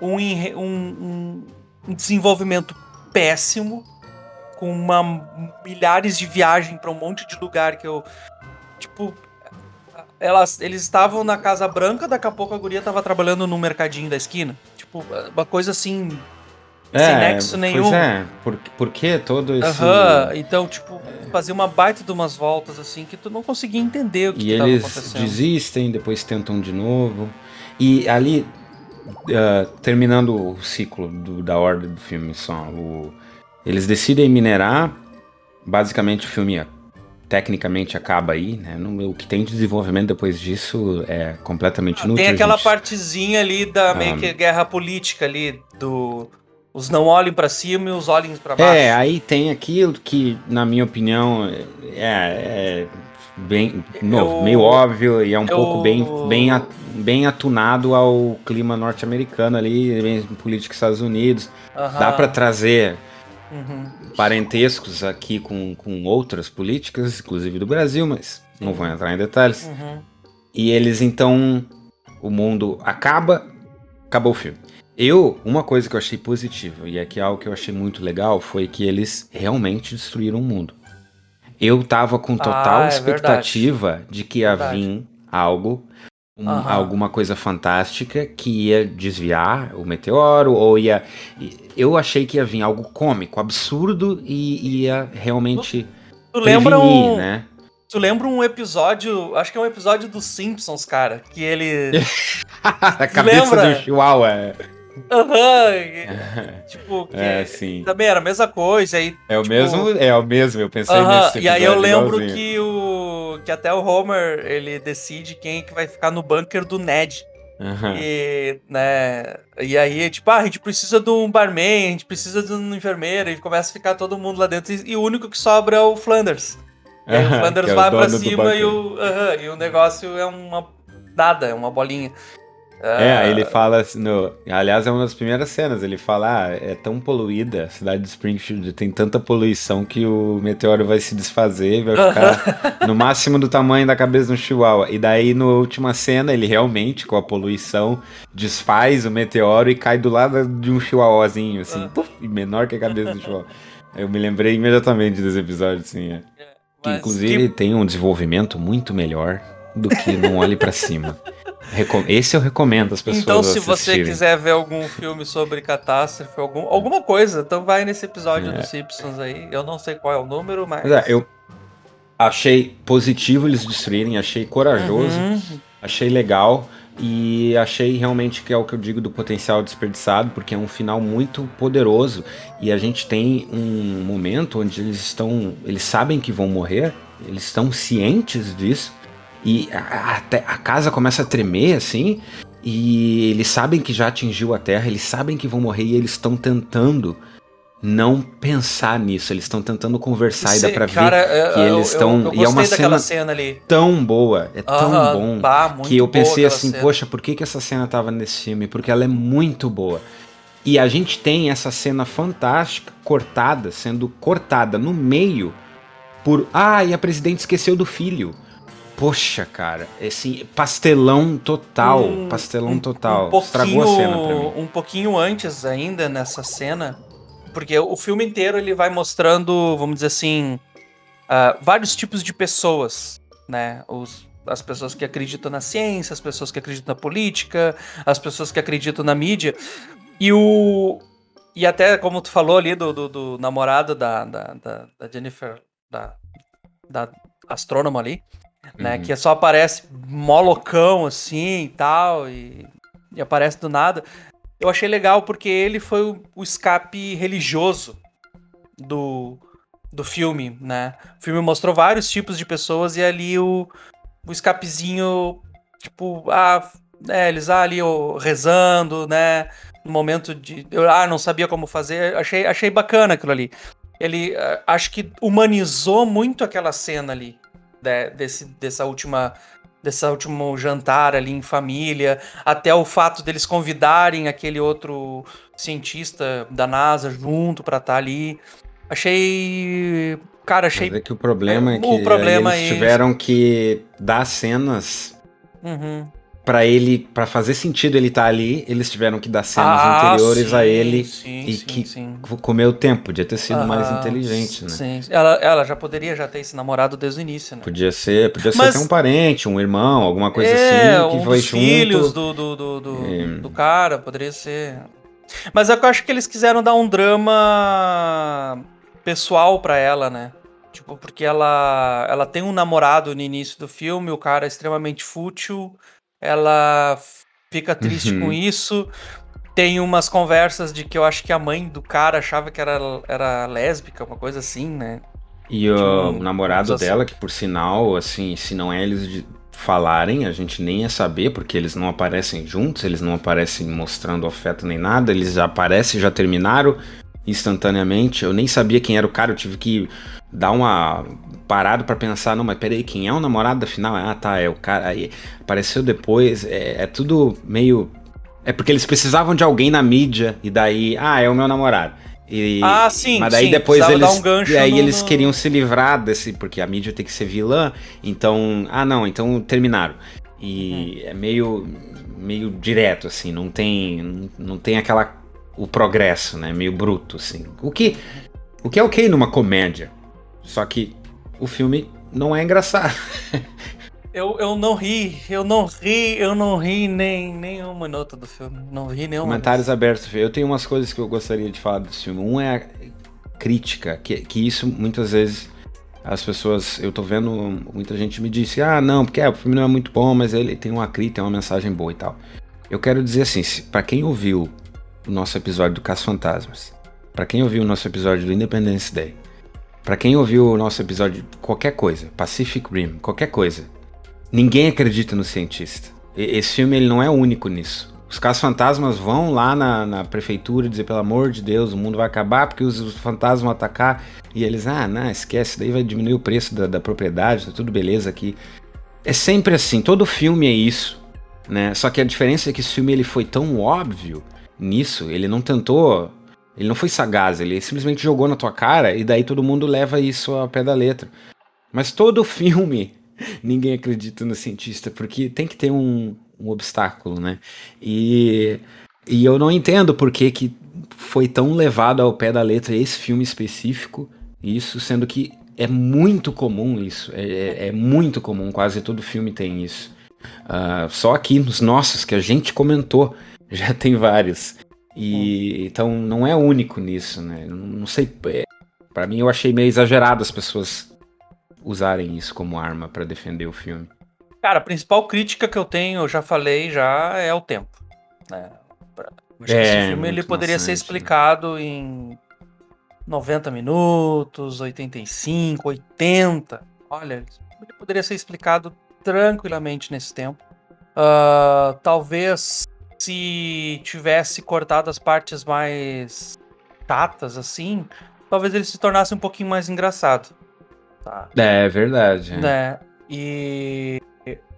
Um, um- um desenvolvimento péssimo. Com uma, milhares de viagens pra um monte de lugar que eu. Tipo. Elas, eles estavam na Casa Branca, daqui a pouco a guria tava trabalhando no mercadinho da esquina. Tipo, uma coisa assim. sem nexo nenhum. Pois é, por, por que todo esse... Aham, então, tipo, fazia uma baita de umas voltas assim que tu não conseguia entender o que, E que eles acontecendo. desistem, depois tentam de novo. E ali, ah, terminando o ciclo do- da ordem do filme, só, o- eles decidem minerar. Basicamente, o filme ah, tecnicamente acaba aí, né? O que tem de desenvolvimento depois disso é completamente inútil. Tem aquela gente- partezinha ali da meio Ah. que guerra política ali do os não olhem pra cima e os olhem pra baixo. É, aí tem aquilo que, na minha opinião, é, é bem, novo, Eu- meio óbvio e é um eu- pouco bem, bem, a- bem atunado ao clima norte-americano ali, bem política dos Estados Unidos. Aham. Dá pra trazer Uhum. parentescos aqui com, com outras políticas, inclusive do Brasil, mas não vou entrar em detalhes. Uhum. E eles então. O mundo acaba, acabou o filme. Eu, uma coisa que eu achei positiva, e aqui é algo que eu achei muito legal, foi que eles realmente destruíram o mundo. Eu tava com total Ah, é expectativa de que ia Verdade. vir algo, um- Aham. alguma coisa fantástica que ia desviar o meteoro, ou ia. Eu achei que ia vir algo cômico, absurdo, e ia realmente Tu lembra prevenir, um, né? tu lembra um episódio, acho que é um episódio dos Simpsons, cara, que ele a cabeça Lembra? do Chihuahua. E- tipo, que É, sim. também era a mesma coisa aí É o Tipo- mesmo, é o mesmo, eu pensei nesse E aí eu lembro igualzinho. que o que até o Homer ele decide quem que vai ficar no bunker do Ned. Aham. E, né, e aí, tipo, ah, a gente precisa de um barman, a gente precisa de um enfermeiro, e começa a ficar todo mundo lá dentro, e, e o único que sobra é o Flanders. E aí o Flanders é o vai pra dono do cima e o, e o negócio é uma nada, é uma bolinha. É, Ah, ele fala assim, no... aliás, é uma das primeiras cenas, ele fala, ah, é tão poluída, a cidade de Springfield tem tanta poluição que o meteoro vai se desfazer e vai ficar no máximo do tamanho da cabeça de um chihuahua. E daí, na última cena, ele realmente, com a poluição, desfaz o meteoro e cai do lado de um chihuahuazinho, assim, Ah. puf, e menor que a cabeça do chihuahua. Eu me lembrei imediatamente desse episódio, assim, é. Que, mas inclusive tem um desenvolvimento muito melhor do que Não Olhe Pra Cima. Esse eu recomendo as pessoas Então, se você assistirem. quiser ver algum filme sobre catástrofe, algum, alguma coisa, então vai nesse episódio É. dos Simpsons aí. Eu não sei qual é o número, mas. Mas, é, eu achei positivo eles destruírem, achei corajoso, Uhum. achei legal e achei realmente que é o que eu digo do potencial desperdiçado, porque é um final muito poderoso e a gente tem um momento onde eles estão, eles sabem que vão morrer, eles estão cientes disso e a, a- a casa começa a tremer assim e eles sabem que já atingiu a Terra, eles sabem que vão morrer e eles estão tentando não pensar nisso, eles estão tentando conversar e dá pra ver cara, é, que eu- eles estão- e é uma cena cena ali. tão boa, é tão Aham, bom bah, que eu pensei assim, cena. poxa, por que, que essa cena tava nesse filme? Porque ela é muito boa. E a gente tem essa cena fantástica cortada, sendo cortada no meio por. Ah, e a presidente esqueceu do filho. Poxa, cara, assim, pastelão total, Um- pastelão um- total. Um Estragou a cena pra mim. Um pouquinho antes ainda nessa cena, porque o filme inteiro ele vai mostrando, vamos dizer assim, ah, vários tipos de pessoas, né? Os, as pessoas que acreditam na ciência, as pessoas que acreditam na política, as pessoas que acreditam na mídia. E o. E até como tu falou ali do, do, do namorado da, da, da, da Jennifer, da, da astrônoma ali, né? Uhum. Que só aparece molocão assim e tal, e, e aparece do nada. Eu achei legal porque ele foi o, o escape religioso do, do filme, né? O filme mostrou vários tipos de pessoas e ali o, o escapezinho, tipo, ah, é, eles ah, ali ó, rezando, né? No momento de. Eu ah, não sabia como fazer. Achei, achei bacana aquilo ali. Ele ah, acho que humanizou muito aquela cena ali. Né, desse, dessa última. Dessa último jantar ali em família, até o fato deles convidarem aquele outro cientista da NASA junto pra estar ali. Achei. Cara, achei. Mas é que o problema é O que aí problema eles é tiveram que dar cenas Uhum. Pra ele, para fazer sentido ele estar ali, eles tiveram que dar cenas Ah, anteriores a sim, ele sim, e sim, que sim. comeu tempo, podia ter sido mais Aham, inteligente, né? Sim, ela, ela já poderia já ter esse namorado desde o início, né? Podia ser, podia ser Mas- até um parente, um irmão, alguma coisa é, assim, que um foi dos junto. filhos do, do, do, do, É. do cara, poderia ser. Mas é que eu acho que eles quiseram dar um drama pessoal pra ela, né? Tipo, porque ela, ela tem um namorado no início do filme, o cara é extremamente fútil, ela fica triste Uhum. com isso. Tem umas conversas de que eu acho que a mãe do cara achava que era, era lésbica, uma coisa assim, né? E o Tipo, namorado assim. dela, que por sinal, assim, se não é eles de falarem, a gente nem ia saber, porque eles não aparecem juntos, eles não aparecem mostrando afeto nem nada, eles aparecem, já terminaram instantaneamente. Eu nem sabia quem era o cara, eu tive que dar uma parada pra pensar, não, mas peraí, quem é o namorado afinal? Ah, tá, é o cara. Aí apareceu depois, é, é tudo meio. É porque eles precisavam de alguém na mídia, e daí, ah, é o meu namorado. E, Ah, sim, Mas daí sim, depois eles. dar um gancho e aí no- eles no- queriam se livrar desse. Porque a mídia tem que ser vilã. Então. Ah, não, então terminaram. E Uhum. é meio. meio direto, assim. Não tem. Não, não tem aquela. O progresso, né? Meio bruto, assim. O que. O que é ok numa comédia. Só que o filme não é engraçado. Eu, eu não ri, eu não ri, eu não ri nem, um minuto do filme. Não ri nenhum Comentários abertos. Eu tenho umas coisas que eu gostaria de falar desse filme. Um é a crítica, que, que isso muitas vezes as pessoas, eu tô vendo, muita gente me disse, ah, não, porque é, o filme não é muito bom, mas ele tem uma crítica, tem uma mensagem boa e tal. Eu quero dizer assim, para quem ouviu o nosso episódio do Caso Fantasmas, para quem ouviu o nosso episódio do Independence Day, para quem ouviu o nosso episódio qualquer coisa, Pacific Rim, qualquer coisa, ninguém acredita no cientista. Esse filme ele não é único nisso. Os casos fantasmas vão lá na, na, prefeitura dizer, pelo amor de Deus, o mundo vai acabar porque os, os fantasmas vão atacar. E eles, ah, não, esquece, daí vai diminuir o preço da, da propriedade, tá tudo beleza aqui. É sempre assim, todo filme é isso, né? Só que a diferença é que esse filme ele foi tão óbvio nisso, ele não tentou, ele não foi sagaz, ele simplesmente jogou na tua cara e daí todo mundo leva isso ao pé da letra. Mas todo filme ninguém acredita no cientista, porque tem que ter um, um obstáculo, né? E, e eu não entendo por que, que foi tão levado ao pé da letra esse filme específico, isso, sendo que é muito comum isso, é, é, é muito comum, quase todo filme tem isso. Uh, só aqui nos nossos, que a gente comentou, já tem vários. E então não é único nisso, né? Não, não sei. É, para mim eu achei meio exagerado as pessoas usarem isso como arma para defender o filme. Cara, a principal crítica que eu tenho, eu já falei, já é o tempo. Né? Acho é, esse filme ele poderia ser né? explicado né? em 90 minutos, 85, 80. Olha, ele poderia ser explicado tranquilamente nesse tempo. Uh, talvez se tivesse cortado as partes mais chatas, assim, talvez ele se tornasse um pouquinho mais engraçado. Tá? É, é verdade. Né? E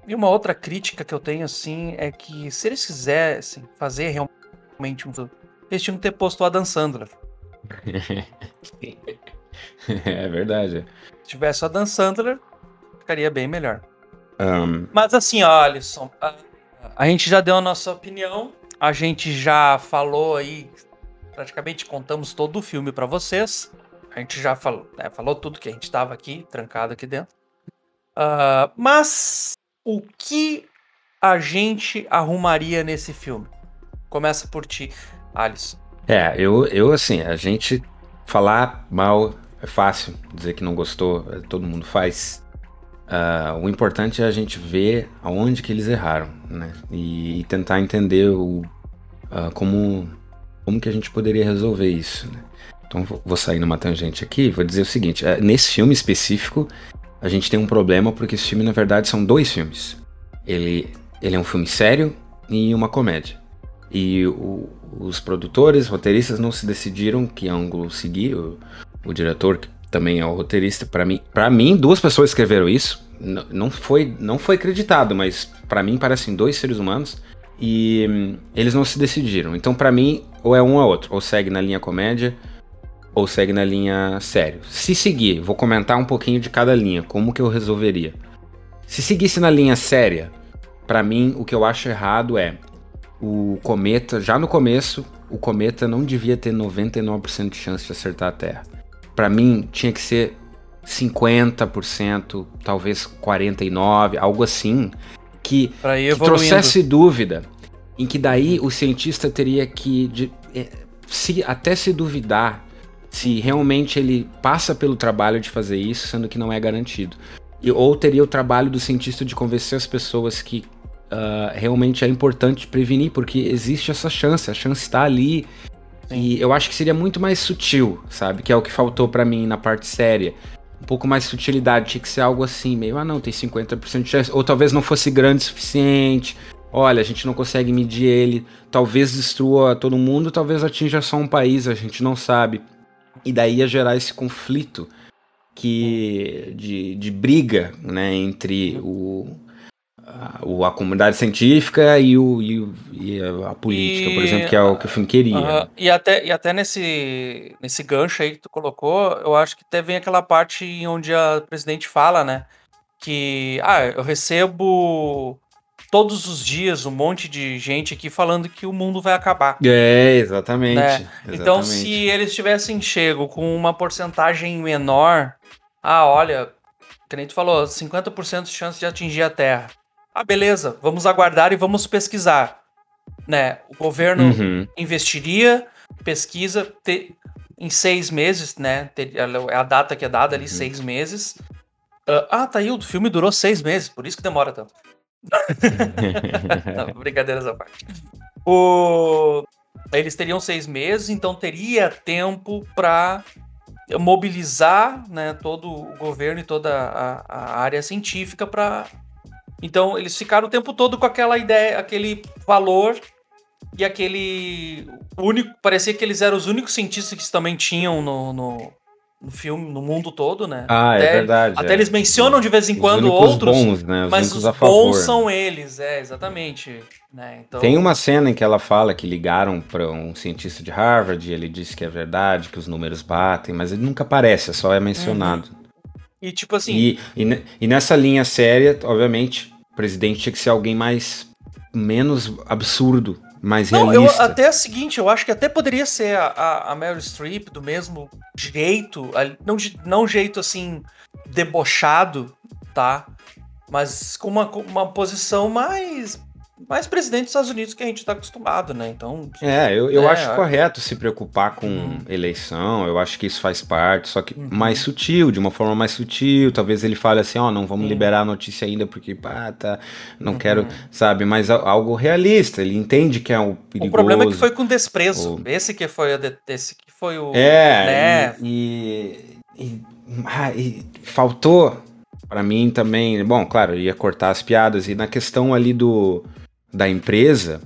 e uma outra crítica que eu tenho, assim, é que se eles quisessem fazer realmente um eles tinham que ter posto o Adam Sandler. é verdade. Se tivesse o Adam Sandler, ficaria bem melhor. Um... Mas assim, ó, Alisson, a, gente já deu a nossa opinião, a gente já falou aí, praticamente contamos todo o filme para vocês. A gente já falou, né, falou tudo que a gente tava aqui, trancado aqui dentro. Uh, mas o que a gente arrumaria nesse filme? Começa por ti, Alisson. É, eu, eu assim, a gente falar mal é fácil, dizer que não gostou, todo mundo faz. Uh, o importante é a gente ver aonde que eles erraram, né? E, e tentar entender o, uh, como, como que a gente poderia resolver isso, né? Então vou sair numa tangente aqui, vou dizer o seguinte, uh, nesse filme específico, a gente tem um problema porque esse filme, na verdade, são dois filmes. Ele, ele é um filme sério e uma comédia. E o, os produtores, roteiristas, não se decidiram que ângulo seguir. O, o diretor, também é o roteirista, para mim, para mim, duas pessoas escreveram isso. N não foi, não foi acreditado, mas para mim parecem dois seres humanos e hum, eles não se decidiram. Então, para mim, ou é um ou outro, ou segue na linha comédia ou segue na linha sério? Se seguir, vou comentar um pouquinho de cada linha, como que eu resolveria. Se seguisse na linha séria, para mim o que eu acho errado é o cometa, já no começo, o cometa não devia ter 99% de chance de acertar a Terra. Para mim tinha que ser 50%, talvez 49, algo assim, que, que trouxesse dúvida, em que daí o cientista teria que de, é, se até se duvidar se realmente ele passa pelo trabalho de fazer isso, sendo que não é garantido. E, ou teria o trabalho do cientista de convencer as pessoas que uh, realmente é importante prevenir, porque existe essa chance, a chance está ali. E eu acho que seria muito mais sutil, sabe? Que é o que faltou para mim na parte séria. Um pouco mais sutilidade, tinha que ser algo assim, meio, ah não, tem 50% de chance. Ou talvez não fosse grande o suficiente. Olha, a gente não consegue medir ele. Talvez destrua todo mundo, talvez atinja só um país, a gente não sabe. E daí ia gerar esse conflito que de, de briga né, entre o, a, a comunidade científica e, o, e, e a política, e, por exemplo, que é o que o filme queria. Uh, e até, e até nesse, nesse gancho aí que tu colocou, eu acho que até vem aquela parte onde a presidente fala, né? Que ah, eu recebo todos os dias um monte de gente aqui falando que o mundo vai acabar. É, exatamente. Né? exatamente. Então, se eles tivessem chego com uma porcentagem menor, ah, olha, que nem tu falou, 50% de chance de atingir a Terra. Ah, beleza, vamos aguardar e vamos pesquisar. Né? O governo uhum. investiria, pesquisa, te, em seis meses, né? É a data que é dada ali, uhum. seis meses. Uh, ah, tá aí, o filme durou seis meses, por isso que demora tanto. Não, brincadeiras à parte. O... Eles teriam seis meses, então teria tempo para mobilizar né, todo o governo e toda a, a área científica para. Então, eles ficaram o tempo todo com aquela ideia, aquele valor e aquele único. Parecia que eles eram os únicos cientistas que também tinham no, no, no filme, no mundo todo, né? Ah, é até, é verdade. Até é. eles mencionam de vez em quando os outros. Bons, né? Os mas os bons são eles, é, exatamente. Né? Então... Tem uma cena em que ela fala que ligaram para um cientista de Harvard e ele disse que é verdade, que os números batem, mas ele nunca aparece, só é mencionado. Uhum. E tipo assim. E, e, e nessa linha séria, obviamente, o presidente tinha que ser alguém mais. menos absurdo mais não, realista. Eu, até o seguinte, eu acho que até poderia ser a, a, a Meryl Streep do mesmo jeito, não, não jeito assim, debochado, tá? Mas com uma, uma posição mais mais presidente dos Estados Unidos que a gente está acostumado, né? Então. É, eu, eu é, acho correto se preocupar com uhum. eleição, eu acho que isso faz parte, só que uhum. mais sutil, de uma forma mais sutil. Talvez ele fale assim: ó, oh, não vamos uhum. liberar a notícia ainda porque, pá, tá, não quero, uhum. sabe? Mas algo realista, ele entende que é o perigoso. O problema é que foi com desprezo. Esse que foi, esse que foi o. É, né? e, e, e, ah, e faltou para mim também, bom, claro, ia cortar as piadas e na questão ali do da empresa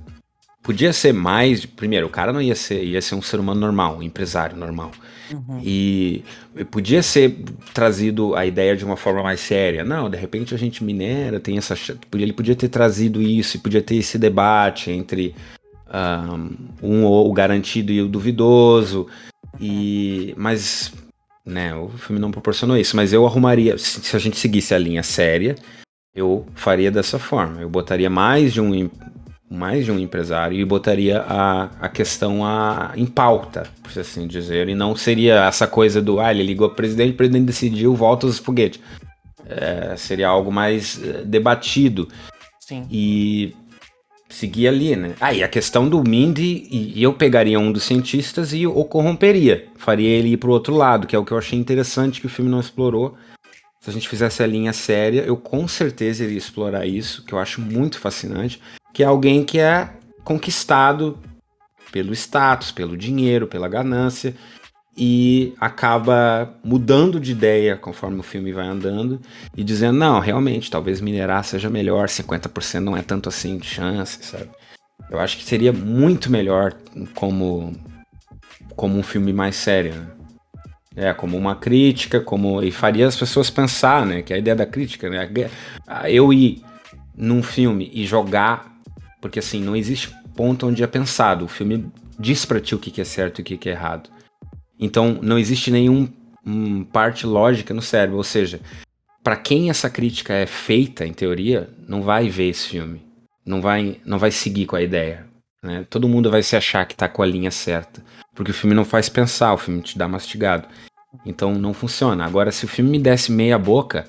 podia ser mais. Primeiro, o cara não ia ser, ia ser um ser humano normal, um empresário normal. Uhum. E podia ser trazido a ideia de uma forma mais séria. Não, de repente a gente minera, tem essa. Ele podia ter trazido isso, podia ter esse debate entre um, o garantido e o duvidoso. E, mas né, o filme não proporcionou isso. Mas eu arrumaria, se, se a gente seguisse a linha séria, eu faria dessa forma. Eu botaria mais de um, mais de um empresário e botaria a, a questão a, em pauta, por assim dizer, e não seria essa coisa do, ah, ele ligou ao presidente, o presidente decidiu, volta os foguetes. É, seria algo mais é, debatido. Sim. E seguir ali, né? Ah, e a questão do Mindy, e, eu pegaria um dos cientistas e o corromperia. Faria ele ir pro outro lado, que é o que eu achei interessante que o filme não explorou se a gente fizesse a linha séria, eu com certeza iria explorar isso, que eu acho muito fascinante, que é alguém que é conquistado pelo status, pelo dinheiro, pela ganância, e acaba mudando de ideia conforme o filme vai andando e dizendo, não, realmente, talvez minerar seja melhor, 50% não é tanto assim de chance, sabe? Eu acho que seria muito melhor como, como um filme mais sério, né? É, como uma crítica, como e faria as pessoas pensar, né? Que a ideia da crítica, né? Eu ir num filme e jogar, porque assim, não existe ponto onde é pensado. O filme diz pra ti o que é certo e o que é errado. Então, não existe nenhum um, parte lógica no cérebro. Ou seja, para quem essa crítica é feita, em teoria, não vai ver esse filme. Não vai, não vai seguir com a ideia. Né? Todo mundo vai se achar que tá com a linha certa. Porque o filme não faz pensar, o filme te dá mastigado. Então não funciona. Agora, se o filme me desse meia boca,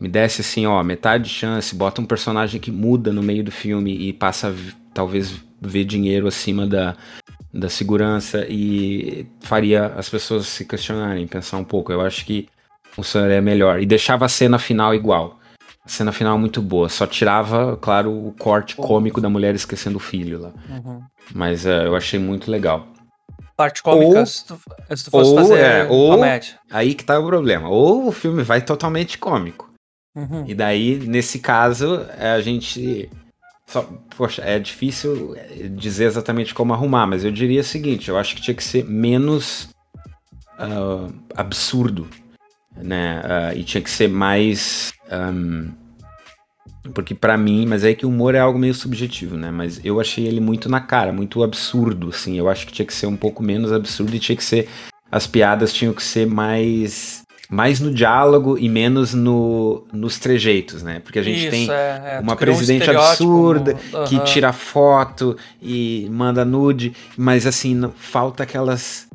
me desse assim, ó, metade de chance, bota um personagem que muda no meio do filme e passa talvez ver dinheiro acima da, da segurança e faria as pessoas se questionarem, pensar um pouco. Eu acho que funcionaria melhor. E deixava a cena final igual. A cena final muito boa. Só tirava, claro, o corte cômico da mulher esquecendo o filho lá. Uhum. Mas uh, eu achei muito legal parte cômica ou, se, tu, se tu fosse ou, fazer é, ou, comédia. Aí que tá o problema. Ou o filme vai totalmente cômico. Uhum. E daí, nesse caso, é, a gente. Só, poxa, é difícil dizer exatamente como arrumar, mas eu diria o seguinte: eu acho que tinha que ser menos uh, absurdo, né? Uh, e tinha que ser mais. Um, porque para mim, mas é que o humor é algo meio subjetivo, né? Mas eu achei ele muito na cara, muito absurdo, assim. Eu acho que tinha que ser um pouco menos absurdo e tinha que ser. As piadas tinham que ser mais. Mais no diálogo e menos no, nos trejeitos, né? Porque a gente Isso, tem é, é. uma presidente um absurda uhum. que tira foto e manda nude, mas assim, falta aquelas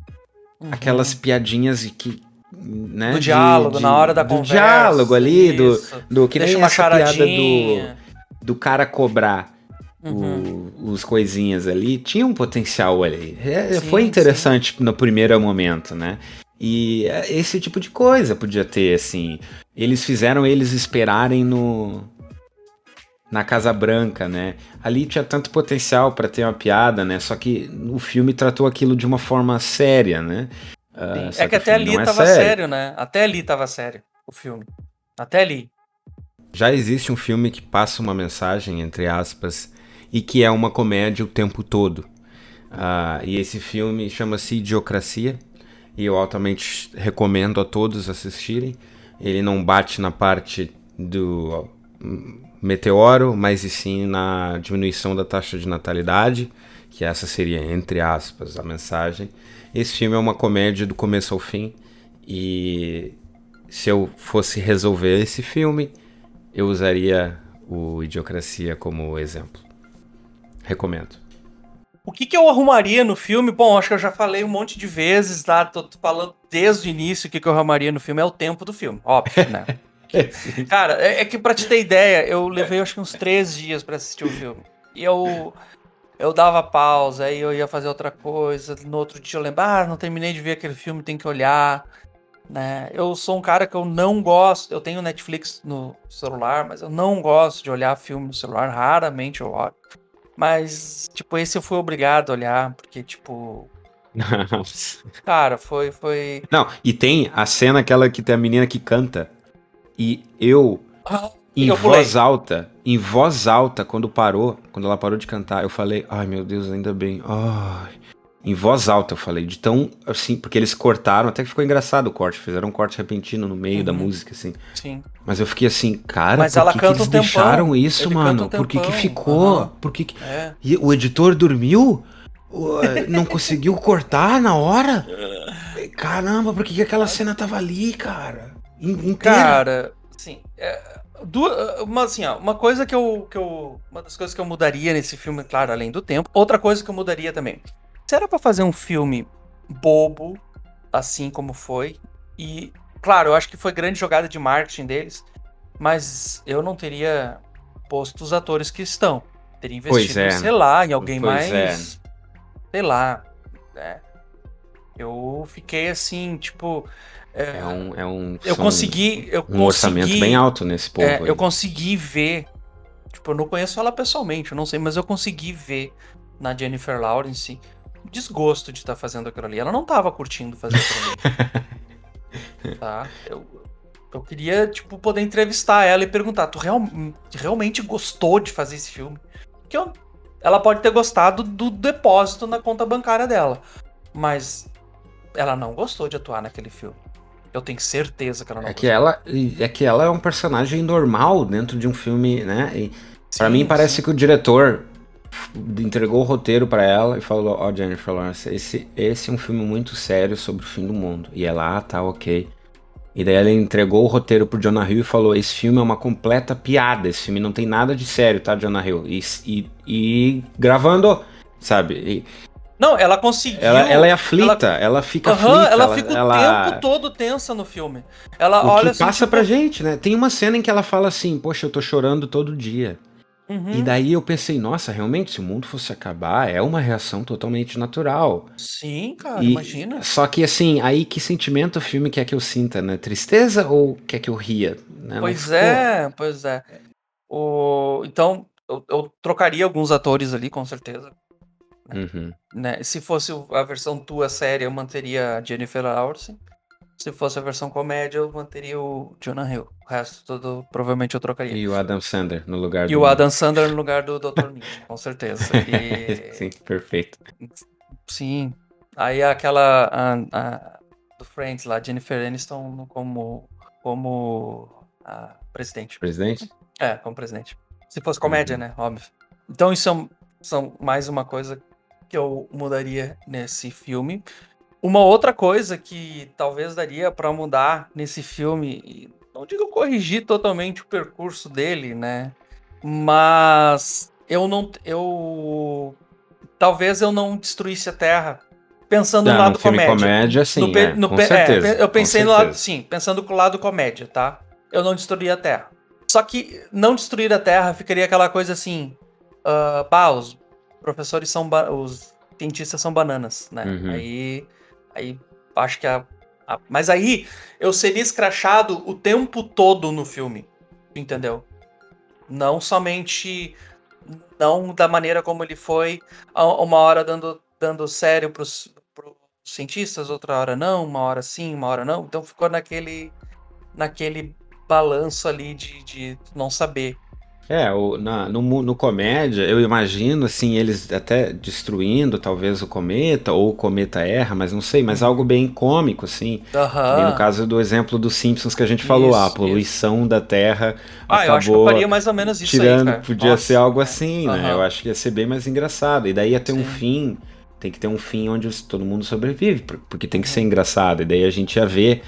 uhum. aquelas piadinhas que, né, do de, diálogo, de, na hora da do conversa. diálogo ali, do, do que Deixa nem uma essa piada do, do cara cobrar Uhum. o- os coisinhas ali, tinha um potencial ali. É, Sim, foi interessante no primeiro momento, né? E é, esse tipo de coisa podia ter, assim. Eles fizeram eles esperarem no. Na Casa Branca, né? Ali tinha tanto potencial pra ter uma piada, né? Só que o filme tratou aquilo de uma forma séria, né? Só É que até ali é tava sério. né? Até ali tava sério o filme. Até ali. Já existe um filme que passa uma mensagem, entre aspas, e que é uma comédia o tempo todo. Ah, e esse filme chama-se Idiocracia, e eu altamente recomendo a todos assistirem. Ele não bate na parte do hum, meteoro, mas e sim na diminuição da taxa de natalidade, que essa seria, entre aspas, a mensagem. Esse filme é uma comédia do começo ao fim, e se eu fosse resolver esse filme, eu usaria o Idiocracia como exemplo. Recomendo. O que, que eu arrumaria no filme? Bom, acho que eu já falei um monte de vezes, tá? Tô tô falando desde o início o que, que eu arrumaria no filme. É o tempo do filme, óbvio, né? Cara, é, é que pra te ter ideia, eu levei acho que uns três dias pra assistir o filme. E eu, eu dava pausa, aí eu ia fazer outra coisa. No outro dia eu lembro, ah, não terminei de ver aquele filme, tem que olhar. Né? Eu sou um cara que eu não gosto. Eu tenho Netflix no celular, mas eu não gosto de olhar filme no celular. Raramente eu olho. Mas, tipo, esse eu fui obrigado a olhar, porque, tipo, cara, foi. foi... Não, e tem a cena aquela que tem a menina que canta. E eu, em eu pulei. voz alta, em voz alta, quando parou, quando ela parou de cantar, eu falei, ai meu Deus, ainda bem. Ai. Em voz alta eu falei, de tão assim, porque eles cortaram, até que ficou engraçado o corte, fizeram um corte repentino no meio da Uhum. música, assim. Sim. Mas eu fiquei assim, cara, Mas por ela que, que eles um deixaram isso, Ele mano? um por que, que ficou? aham. Por que, que... É. E o editor dormiu? Não conseguiu cortar na hora? Caramba, por que, que aquela cena tava ali, cara? In- Inteira. Cara, assim, é, duas, uma, assim ó, uma coisa que eu, que eu. Uma das coisas que eu mudaria nesse filme, claro, além do tempo. Outra coisa que eu mudaria também. Se era pra fazer um filme bobo, assim como foi, e, claro, eu acho que foi grande jogada de marketing deles, mas eu não teria posto os atores que estão. Teria investido, é. sei lá, em alguém Pois mais. é. Sei lá. né? Eu fiquei assim, tipo. É, É um, é um, eu consegui. Eu um orçamento consegui- bem alto nesse povo. é, eu consegui ver. Tipo, eu não conheço ela pessoalmente, eu não sei, mas eu consegui ver na Jennifer Lawrence o desgosto de estar fazendo aquilo ali. Ela não tava curtindo fazer aquilo ali. tá? Eu, eu queria, tipo, poder entrevistar ela e perguntar: tu real- realmente gostou de fazer esse filme? Porque eu- ela pode ter gostado do depósito na conta bancária dela. Mas ela não gostou de atuar naquele filme. Eu tenho certeza que ela não É que ela é que ela é um personagem normal dentro de um filme, né? E pra Sim, mim parece sim. que o diretor entregou o roteiro pra ela e falou: "Ó, Jennifer Lawrence, esse esse é um filme muito sério sobre o fim do mundo". E ela, ah, tá, OK. E daí ela entregou o roteiro pro Jonah Hill e falou: Esse filme é uma completa piada. Esse filme não tem nada de sério, tá, Jonah Hill? E, e, e gravando, sabe? E Não, ela conseguiu. ela, ela é aflita, ela, fica Aham, aflita. ela fica o ela- tempo todo tensa no filme. Ela O olha que assim, passa tipo, pra gente, né? Tem uma cena em que ela fala assim: Poxa, eu tô chorando todo dia. uhum, E daí eu pensei: Nossa, realmente, se o mundo fosse acabar, é uma reação totalmente natural. Sim, cara, E- imagina. Só que assim, aí que sentimento o filme quer que eu sinta, né? Tristeza ou quer que eu ria? Né? Pois é, pois é. O... Então, eu, eu trocaria alguns atores ali, com certeza. Uhum. Né? Se fosse a versão tua série, eu manteria a Jennifer Lawrence. Se fosse a versão comédia, eu manteria o Jonah Hill. O resto tudo, provavelmente eu trocaria. E o Adam Sandler no lugar E do. o Adam Sandler no lugar do Dr. Nietzsche, com certeza. E... Sim, perfeito. Sim. Aí aquela a, a- do Friends lá, Jennifer Aniston como como a presidente. Presidente? É, como presidente. Se fosse comédia, Uhum. né? Óbvio. Então isso são, são mais uma coisa que eu mudaria nesse filme. Uma outra coisa que talvez daria pra mudar nesse filme, não digo corrigir totalmente o percurso dele, né? Mas eu não eu talvez eu não destruísse a Terra pensando no lado no filme comédia. comédia, sim, No é, no com é, certeza. pe- eu pensei no lado, sim, pensando com o lado comédia, tá? Eu não destruí a Terra. Só que não destruir a Terra ficaria aquela coisa assim, uh, bah, os professores são. Os cientistas são bananas, né? Uhum. Aí. Aí acho que a, a. Mas aí eu seria escrachado o tempo todo no filme. Entendeu? Não somente. Não da maneira como ele foi, uma hora dando, dando sério pros, pros cientistas, outra hora não, uma hora sim, uma hora não. Então ficou naquele. naquele balanço ali de, de não saber. É, o, na, no, no comédia, eu imagino, assim, eles até destruindo talvez o cometa, ou o cometa erra, mas não sei, mas algo bem cômico, assim. Aham. E no caso do exemplo dos Simpsons que a gente falou, Isso, a poluição da Terra Ah, eu acho que eu acabou faria mais ou menos isso tirando, aí, cara. podia Nossa, ser algo assim, né? Aham. Eu acho que ia ser bem mais engraçado. E daí ia ter um Sim. fim, tem que ter um fim onde todo mundo sobrevive, por- porque tem que Uhum. ser engraçado. E daí a gente ia ver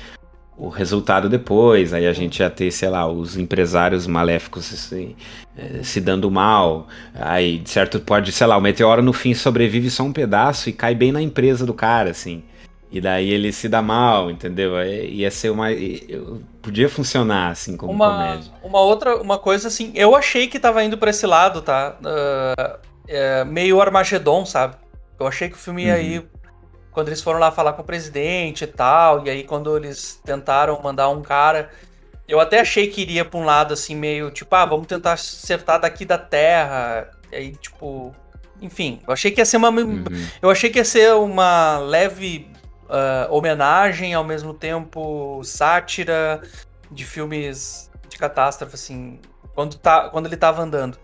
o resultado depois, aí a gente ia ter, sei lá, os empresários maléficos assim, eh, se dando mal, aí de certo pode, sei lá, o meteoro no fim sobrevive só um pedaço e cai bem na empresa do cara, assim. E daí ele se dá mal, entendeu? Aí Ia ser uma. Podia funcionar assim como uma, comédia. uma outra uma coisa assim, eu achei que tava indo pra esse lado, tá? Ah, é, meio Armagedon, sabe? Eu achei que o filme ia Uhum. ir quando eles foram lá falar com o presidente e tal, e aí quando eles tentaram mandar um cara, eu até achei que iria pra um lado assim meio tipo, ah, vamos tentar acertar daqui da Terra, e aí tipo, enfim, eu achei que ia ser uma Uhum. eu achei que ia ser uma leve ah, homenagem, ao mesmo tempo sátira de filmes de catástrofe, assim, quando, tá, quando ele tava andando,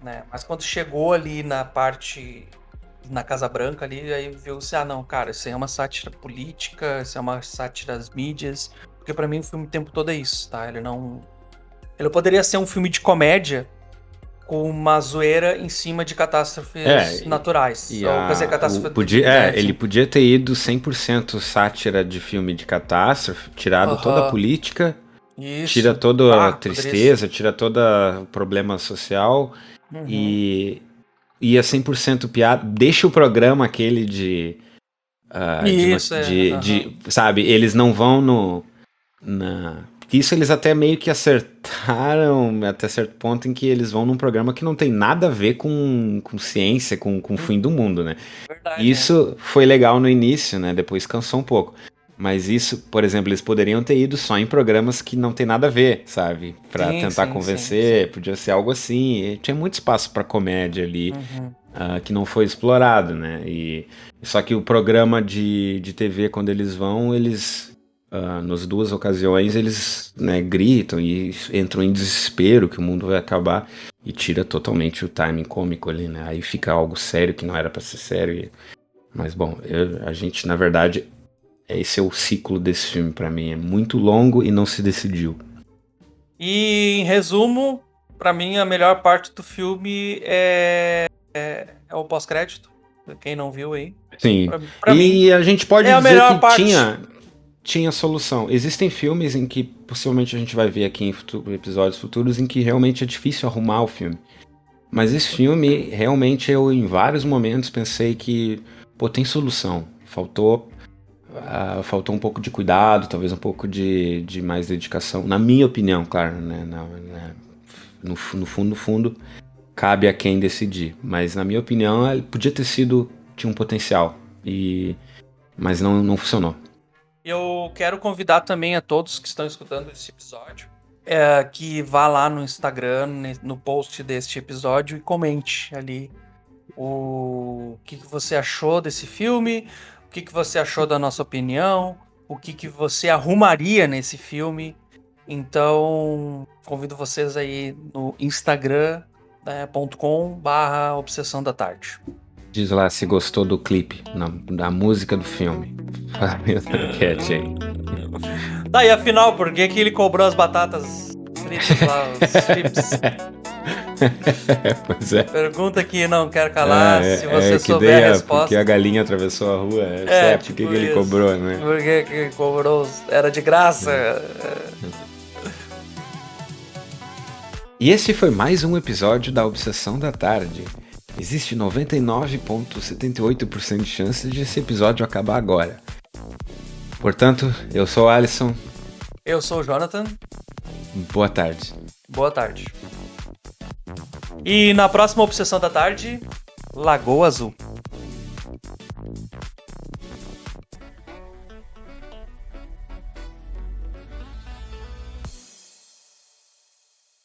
né? Mas quando chegou ali na parte, na Casa Branca ali, aí viu-se, ah não, cara, isso aí é uma sátira política, isso é uma sátira às mídias, porque pra mim o filme o tempo todo é isso, tá? Ele não... Ele poderia ser um filme de comédia com uma zoeira em cima de catástrofes É, naturais. E ou, a- quer dizer, catástrofe podia, é, né, ele podia ter ido 100% sátira de filme de catástrofe, tirado Aham. toda a política, Isso. tira toda Ah, a poderia tristeza, tira todo o problema social Uhum. e ia 100% piada. Deixa o programa aquele de. de- Isso, é, de, de- Sabe, eles não vão no. Na, isso eles até meio que acertaram até certo ponto em que eles vão num programa que não tem nada a ver com, com ciência, com, com o fim do mundo, né? Verdade, Isso foi legal no início, né? Depois cansou um pouco. Mas isso, por exemplo, eles poderiam ter ido só em programas que não tem nada a ver, sabe? Pra Sim, tentar sim, convencer, podia ser algo assim. E tinha muito espaço pra comédia ali? Uhum. ah, que não foi explorado, né? E só que o programa de, de TV quando eles vão, eles ah, nas duas ocasiões eles né, gritam e entram em desespero que o mundo vai acabar e tira totalmente o timing cômico ali, né? Aí fica algo sério que não era pra ser sério. e- Mas bom, eu- a gente na verdade esse é o ciclo desse filme pra mim, é muito longo e não se decidiu. E em resumo, pra mim a melhor parte do filme é, é, é o pós-crédito. Quem não viu aí. Sim. Pra, pra mim, e a gente pode é dizer que parte. tinha, tinha solução. Existem filmes em que possivelmente a gente vai ver aqui em futu- episódios futuros em que realmente é difícil arrumar o filme. Mas esse filme, realmente, eu em vários momentos pensei que, pô, tem solução. Faltou, ah, faltou um pouco de cuidado, talvez um pouco de, de mais dedicação. Na minha opinião, claro, né? na- na- no, no fundo, no fundo, cabe a quem decidir. Mas na minha opinião, ele podia ter sido, tinha um potencial. E, mas não, não funcionou. eu quero convidar também a todos que estão escutando esse episódio é, que vá lá no Instagram, no post deste episódio e comente ali o que, você achou desse filme, que, que você achou da nossa opinião, o que, que você arrumaria nesse filme. Então, convido vocês aí no Instagram né, com barra obsessão da tarde. Diz lá se gostou do clipe, na- da música do filme. Faz a enquete aí. Tá, e afinal, por que, que ele cobrou as batatas fritas lá, os chips? pois é. Pergunta que não quer calar, É, se é, você é que souber a a- resposta. Porque a galinha atravessou a rua. É, É, certo, por que, tipo que ele cobrou, né? Por que, cobrou? Era de graça. E esse foi mais um episódio da Obsessão da Tarde. Existe 99,78% de chances de esse episódio acabar agora. Portanto, eu sou o Alisson. Eu sou o Jonathan. Boa tarde. Boa tarde. E na próxima obsessão da tarde, Lagoa Azul.